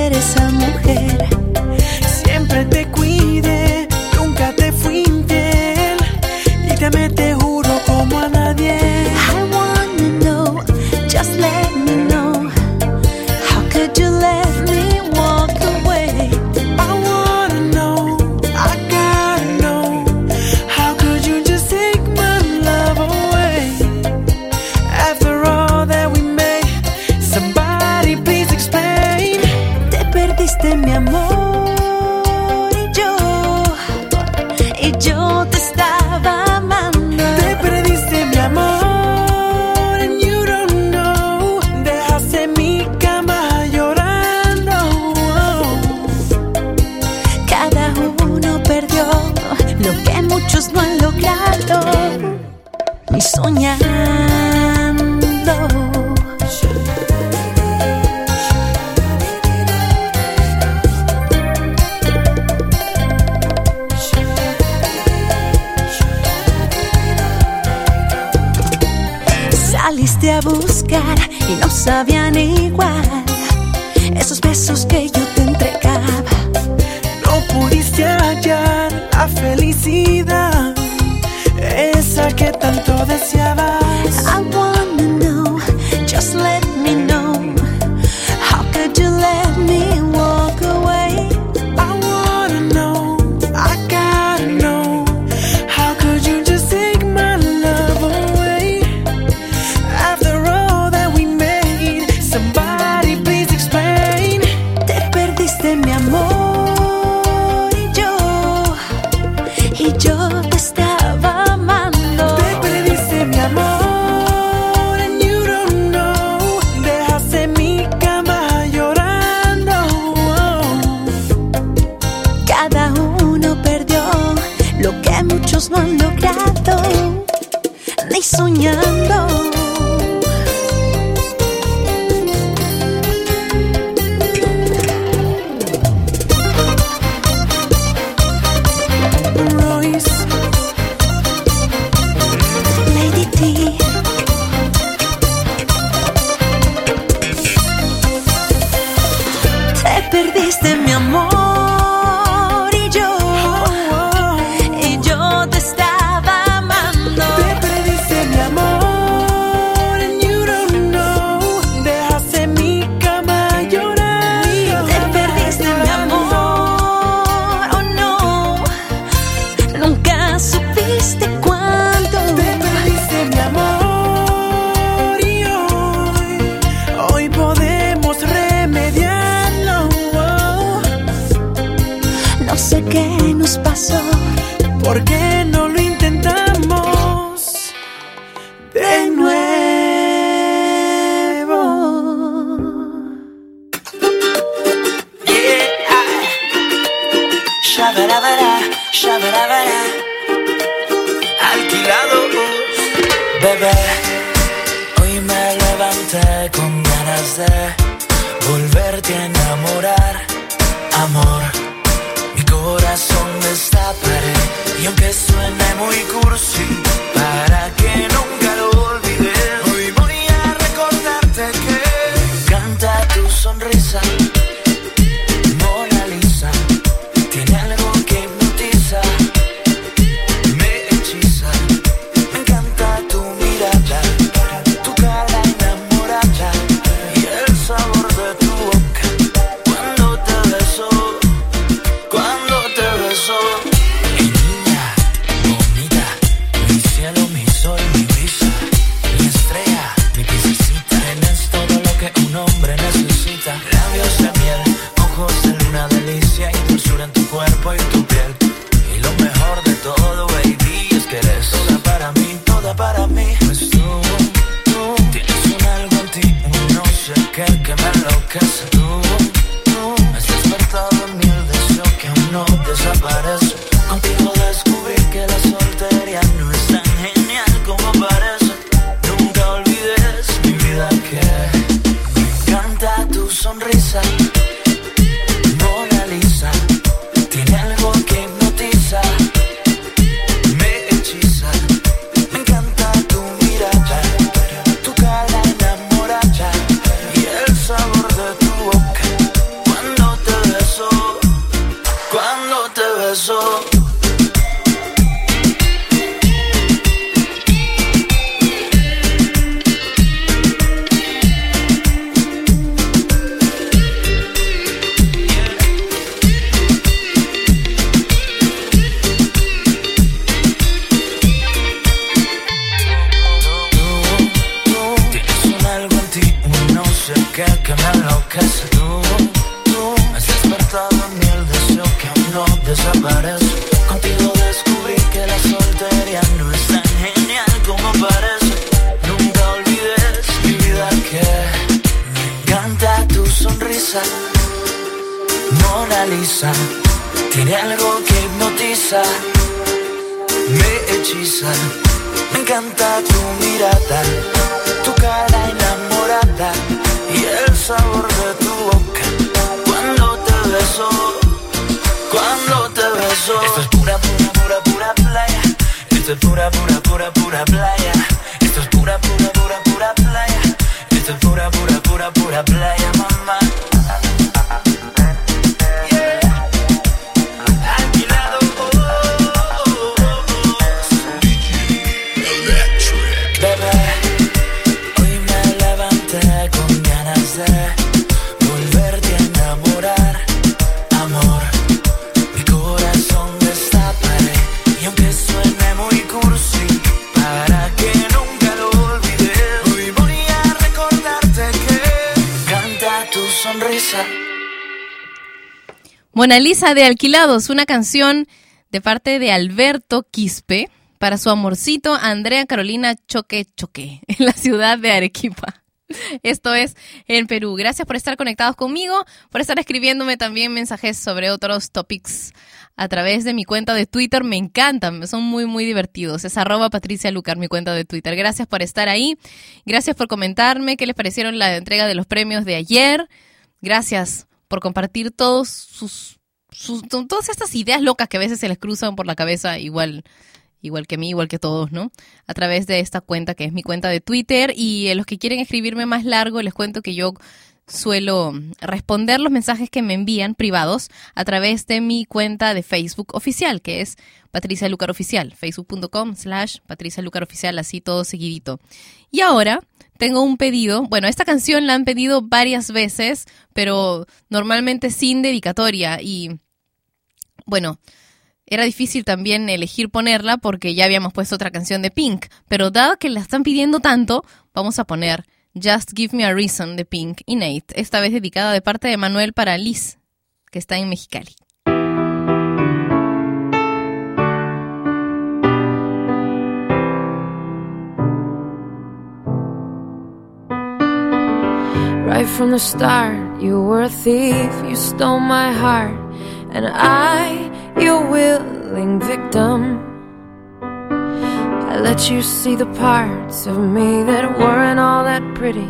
Mona Lisa de Alquilados, una canción de parte de Alberto Quispe para su amorcito Andrea Carolina Choque Choque en la ciudad de Arequipa. Esto es en Perú. Gracias por estar conectados conmigo, por estar escribiéndome también mensajes sobre otros topics a través de mi cuenta de Twitter. Me encantan, son muy, muy divertidos. Es arroba Patricia Lucar, mi cuenta de Twitter. Gracias por estar ahí. Gracias por comentarme qué les parecieron la entrega de los premios de ayer. Gracias por compartir todos sus, sus todas estas ideas locas que a veces se les cruzan por la cabeza igual igual que mí, igual que todos, ¿no? A través de esta cuenta que es mi cuenta de Twitter y eh, los que quieren escribirme más largo les cuento que yo suelo responder los mensajes que me envían privados a través de mi cuenta de Facebook oficial, que es Patricia Lucar Oficial, facebook.com slash Patricia Lucar Oficial, así todo seguidito. Y ahora tengo un pedido, bueno, esta canción la han pedido varias veces, pero normalmente sin dedicatoria y bueno, era difícil también elegir ponerla porque ya habíamos puesto otra canción de Pink, pero dado que la están pidiendo tanto, vamos a poner Just Give Me a Reason de Pink y Nate, esta vez dedicada de parte de Manuel para Liz, que está en Mexicali. Right from the start, you were a thief, you stole my heart, and I, your willing victim. I let you see the parts of me that weren't all that pretty,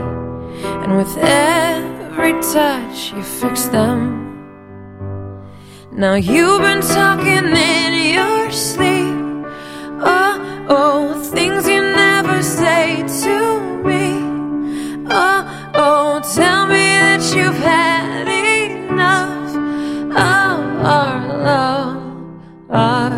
and with every touch, you fixed them. Now you've been talking in your sleep. Oh, oh, things you never say to me. Oh, oh, tell me that you've had of our love, our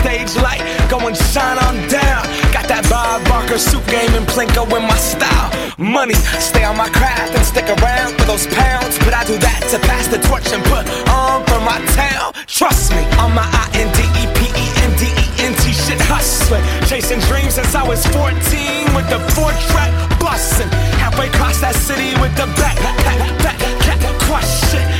stage light go and shine on down. Got that Bob Barker suit game and Plinko in my style. Money, stay on my craft and stick around for those pounds. But I do that to pass the torch and put on for my town. Trust me, on my I N D E P E N D E N T shit hustling. Chasing dreams since I was 14 with the four track busting. Halfway across that city with the back, back, back, back, crush shit.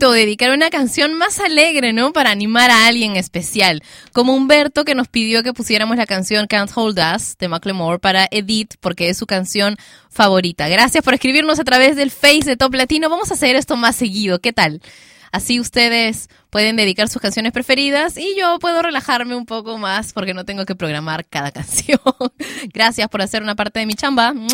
Dedicar una canción más alegre, ¿no? Para animar a alguien especial. Como Humberto que nos pidió que pusiéramos la canción Can't Hold Us de Macklemore para Edith porque es su canción favorita. Gracias por escribirnos a través del Face de Top Latino. Vamos a hacer esto más seguido. ¿Qué tal? Así ustedes pueden dedicar sus canciones preferidas y yo puedo relajarme un poco más porque no tengo que programar cada canción. Gracias por hacer una parte de mi chamba.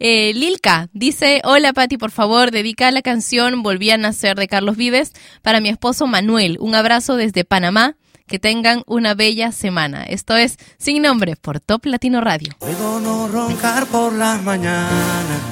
Eh, Lilka dice, hola Patti, por favor, dedica la canción Volví a nacer de Carlos Vives para mi esposo Manuel. Un abrazo desde Panamá. Que tengan una bella semana. Esto es Sin Nombre por Top Latino Radio. Puedo no roncar por las mañanas.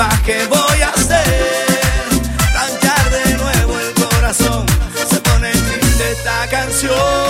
salvaje voy a hacer. Planchar de nuevo el corazón, se pone triste esta canción.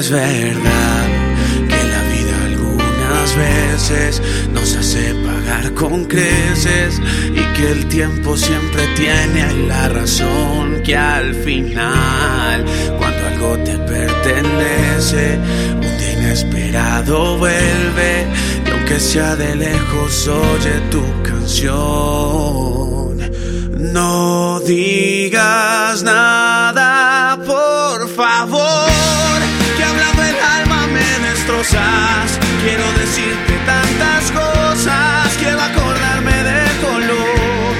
es verdad que la vida algunas veces nos hace pagar con creces y que el tiempo siempre tiene la razón que al final cuando algo te pertenece un día inesperado vuelve y aunque sea de lejos oye tu canción. No digas nada. destrozas. Quiero decirte tantas cosas, quiero acordarme de color.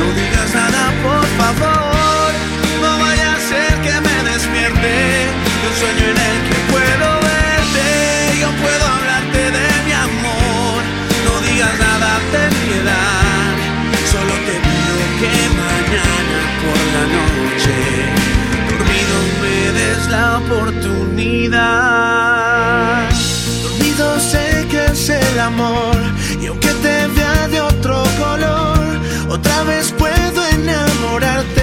No digas nada, por favor, no vaya a ser que me despierte de un sueño en el que puedo verte. Yo puedo hablarte de mi amor, no digas nada, ten piedad. Solo te pido que mañana por la noche, dormido me des la oportunidad. y aunque te vea de otro color, otra vez puedo enamorarte.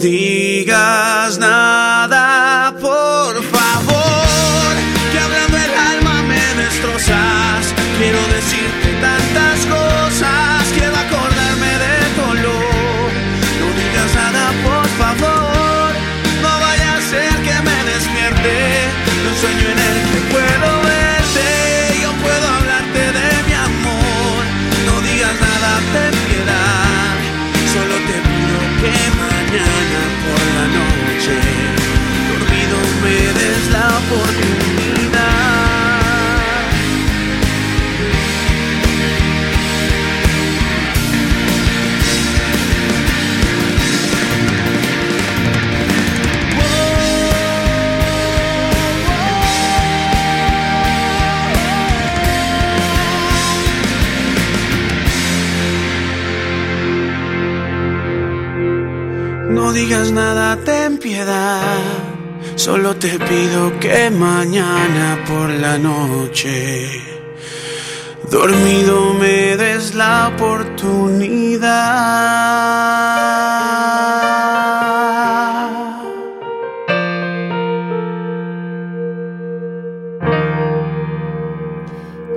Digas Solo te pido que mañana por la noche, dormido me des la oportunidad.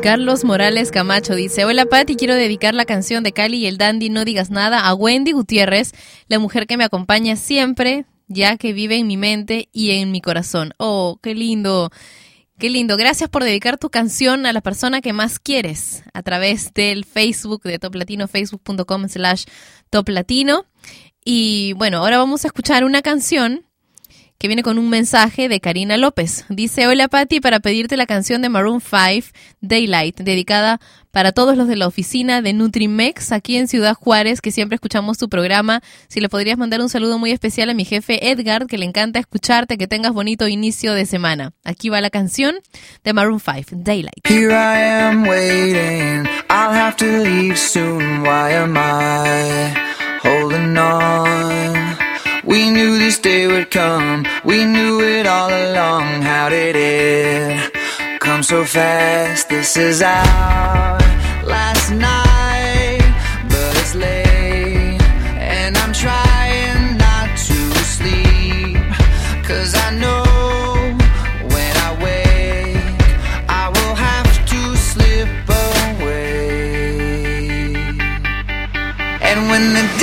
Carlos Morales Camacho dice, hola Patti, quiero dedicar la canción de Cali y el Dandy No Digas Nada a Wendy Gutiérrez, la mujer que me acompaña siempre, ya que vive en mi mente y en mi corazón. Oh, qué lindo, qué lindo. Gracias por dedicar tu canción a la persona que más quieres a través del Facebook de Top Latino, facebook.com slash Top Latino. Y bueno, ahora vamos a escuchar una canción que viene con un mensaje de Karina López. Dice, hola Patti, para pedirte la canción de Maroon 5, Daylight, dedicada para todos los de la oficina de Nutrimex aquí en Ciudad Juárez, que siempre escuchamos tu programa. Si le podrías mandar un saludo muy especial a mi jefe Edgar, que le encanta escucharte, que tengas bonito inicio de semana. Aquí va la canción de Maroon 5, Daylight. Here I am waiting. I'll have to leave soon. Why am I? We knew this day would come. We knew it all along. How did it come so fast? This is our last night, but it's late, and I'm trying not to sleep. Cause I know when I wake, I will have to slip away. And when the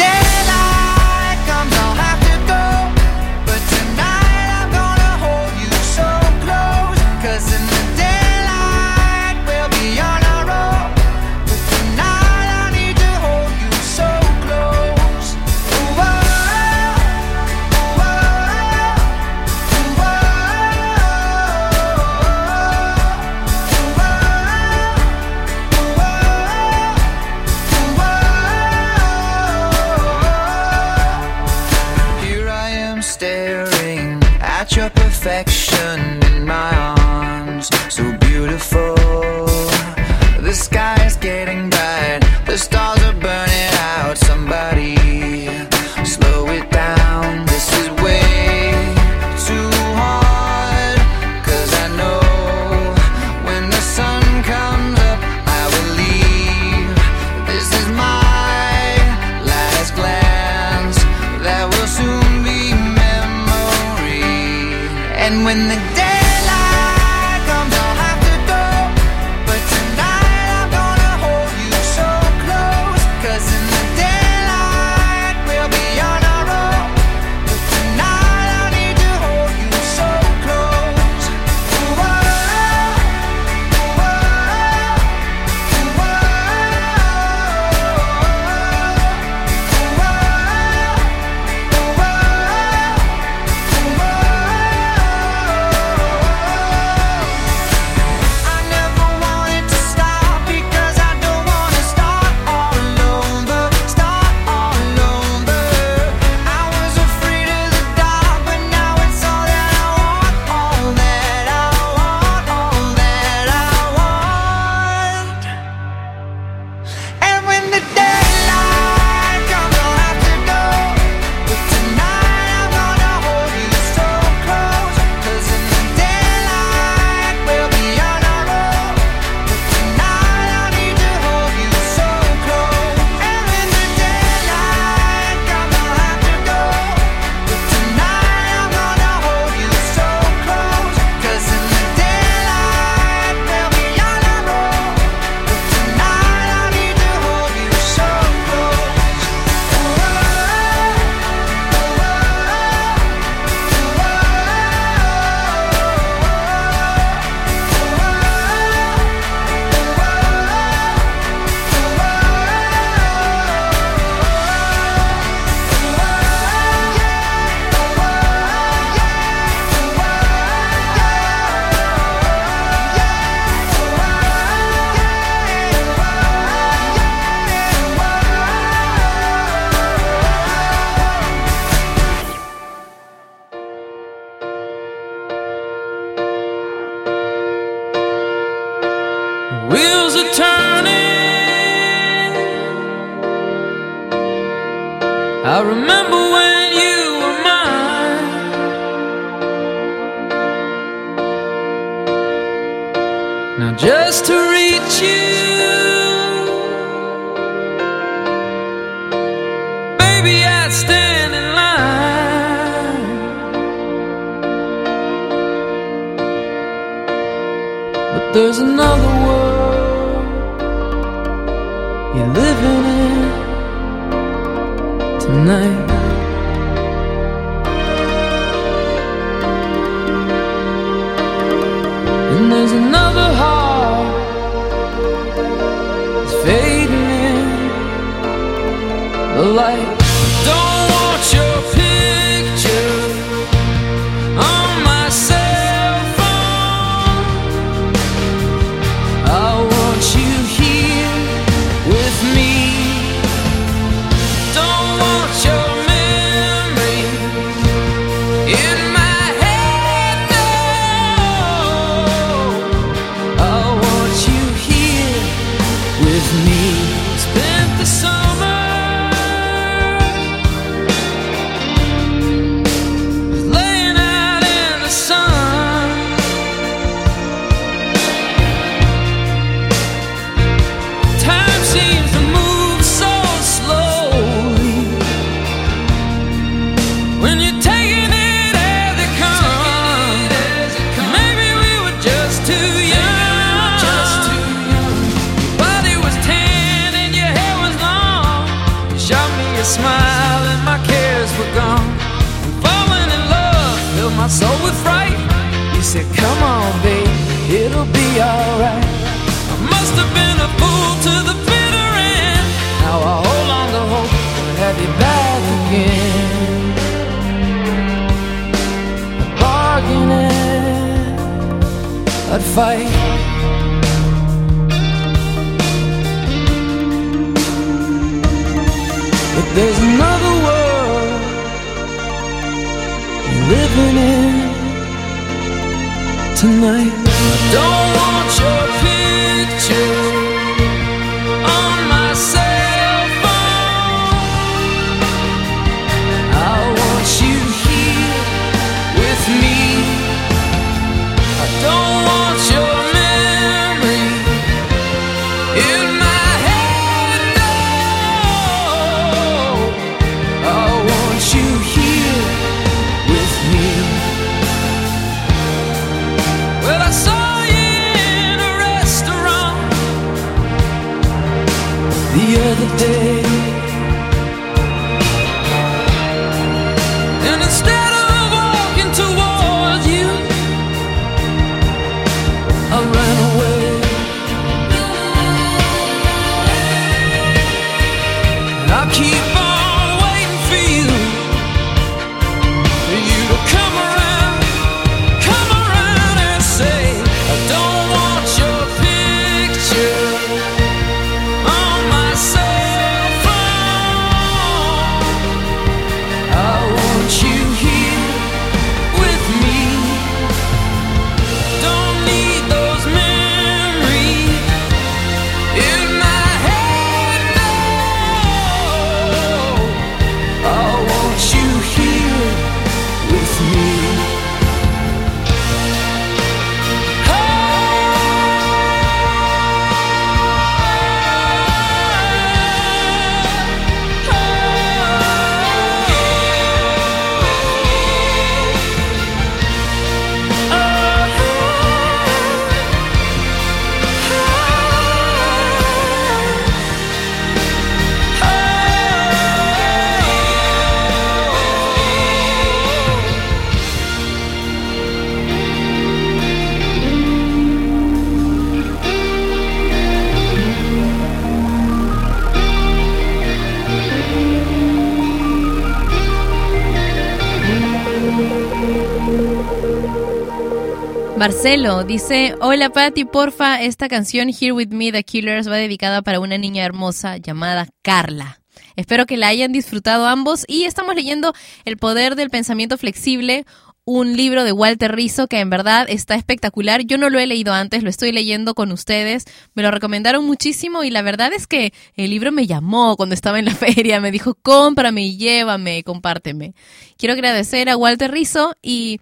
Marcelo dice, hola Patty, porfa, esta canción Here With Me The Killers va dedicada para una niña hermosa llamada Carla. Espero que la hayan disfrutado ambos y estamos leyendo El poder del pensamiento flexible, un libro de Walter Rizzo que en verdad está espectacular. Yo no lo he leído antes, lo estoy leyendo con ustedes. Me lo recomendaron muchísimo y la verdad es que el libro me llamó cuando estaba en la feria. Me dijo, cómprame y llévame, compárteme. Quiero agradecer a Walter Rizzo y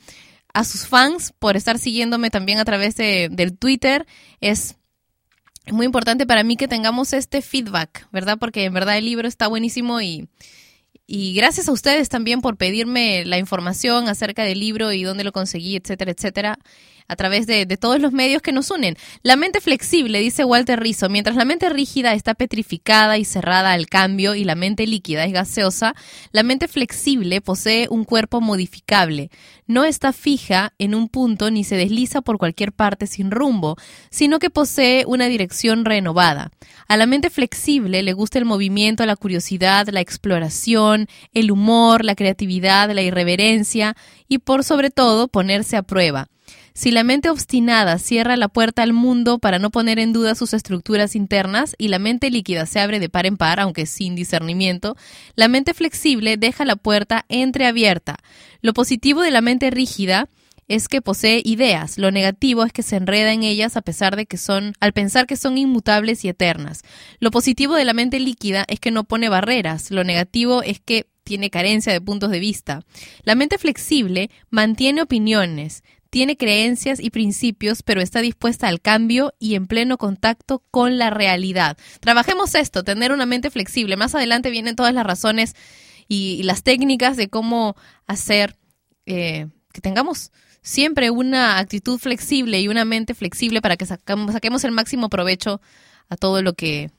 a sus fans por estar siguiéndome también a través de, del Twitter. Es muy importante para mí que tengamos este feedback, ¿verdad? Porque en verdad el libro está buenísimo y, y gracias a ustedes también por pedirme la información acerca del libro y dónde lo conseguí, etcétera, etcétera, a través de, todos los medios que nos unen. La mente flexible, dice Walter Rizzo, mientras la mente rígida está petrificada y cerrada al cambio y la mente líquida es gaseosa, la mente flexible posee un cuerpo modificable. No está fija en un punto ni se desliza por cualquier parte sin rumbo, sino que posee una dirección renovada. A la mente flexible le gusta el movimiento, la curiosidad, la exploración, el humor, la creatividad, la irreverencia y por sobre todo ponerse a prueba. Si la mente obstinada cierra la puerta al mundo para no poner en duda sus estructuras internas y la mente líquida se abre de par en par, aunque sin discernimiento, la mente flexible deja la puerta entreabierta. Lo positivo de la mente rígida es que posee ideas, lo negativo es que se enreda en ellas a pesar de que son, al pensar que son inmutables y eternas. Lo positivo de la mente líquida es que no pone barreras, lo negativo es que tiene carencia de puntos de vista. La mente flexible mantiene opiniones, tiene creencias y principios, pero está dispuesta al cambio y en pleno contacto con la realidad. Trabajemos esto, tener una mente flexible. Más adelante vienen todas las razones y, las técnicas de cómo hacer eh, que tengamos siempre una actitud flexible y una mente flexible para que saquemos el máximo provecho a todo lo que,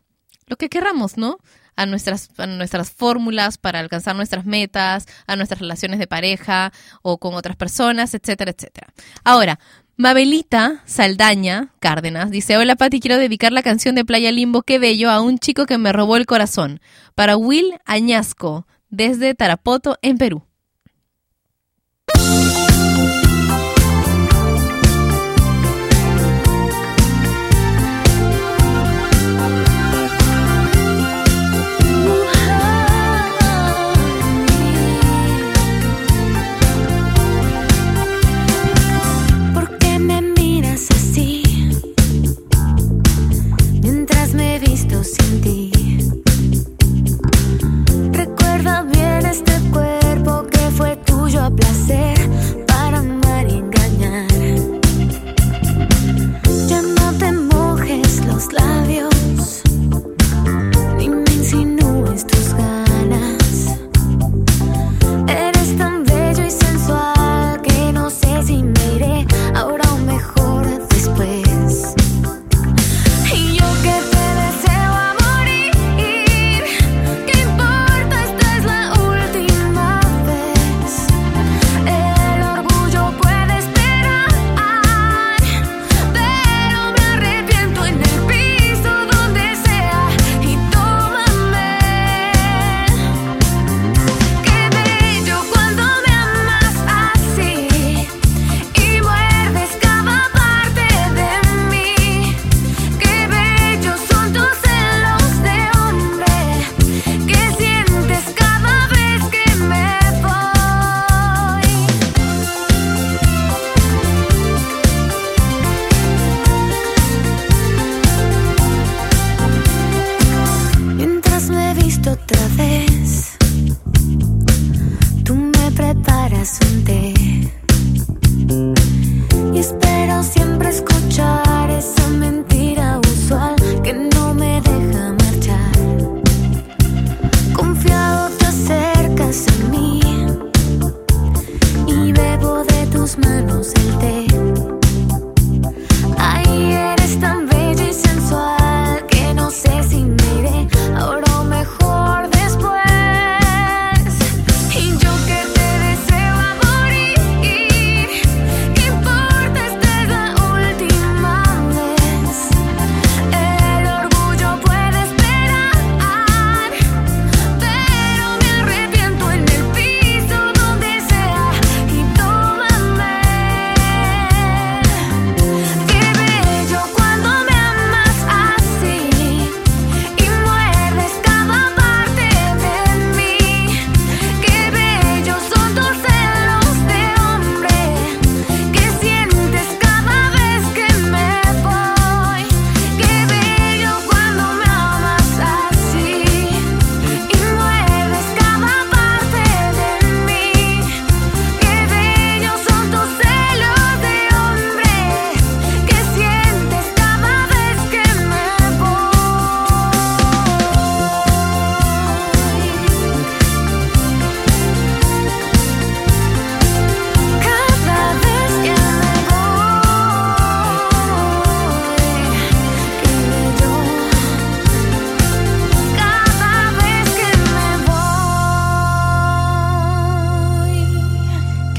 lo que querramos, ¿no? A nuestras, a nuestras fórmulas para alcanzar nuestras metas, a nuestras relaciones de pareja o con otras personas, etcétera, etcétera. Ahora, Mabelita Saldaña Cárdenas dice, hola Pati, quiero dedicar la canción de Playa Limbo, qué bello, a un chico que me robó el corazón. Para Will Añasco, desde Tarapoto, en Perú.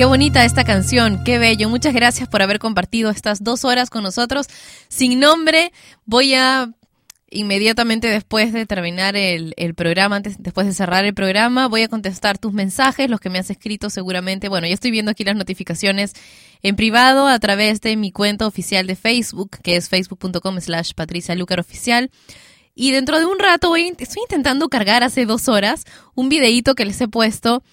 Bonita esta canción, qué bello. Muchas gracias por haber compartido estas dos horas con nosotros. Sin nombre, voy a inmediatamente después de terminar el, el programa, antes, después de cerrar el programa, voy a contestar tus mensajes, los que me has escrito seguramente. Bueno, ya estoy viendo aquí las notificaciones en privado a través de mi cuenta oficial de Facebook, que es facebook.com slash patricialucaroficial. Y dentro de un rato voy, estoy intentando cargar hace dos horas un videíto que les he puesto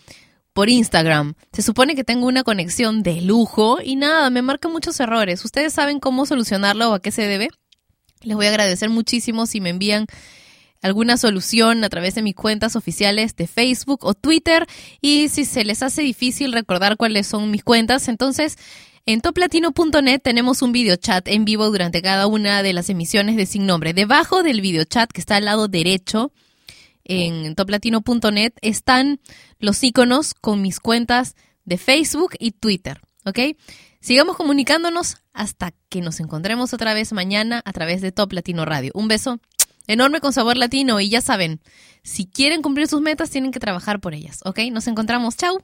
por Instagram. Se supone que tengo una conexión de lujo y nada, me marca muchos errores. ¿Ustedes saben cómo solucionarlo o a qué se debe? Les voy a agradecer muchísimo si me envían alguna solución a través de mis cuentas oficiales de Facebook o Twitter y si se les hace difícil recordar cuáles son mis cuentas, entonces en toplatino.net tenemos un videochat en vivo durante cada una de las emisiones de Sin Nombre. Debajo del videochat que está al lado derecho en toplatino.net están los iconos con mis cuentas de Facebook y Twitter, ¿ok? Sigamos comunicándonos hasta que nos encontremos otra vez mañana a través de Top Latino Radio. Un beso enorme con sabor latino y ya saben, si quieren cumplir sus metas tienen que trabajar por ellas, ¿ok? Nos encontramos, chao.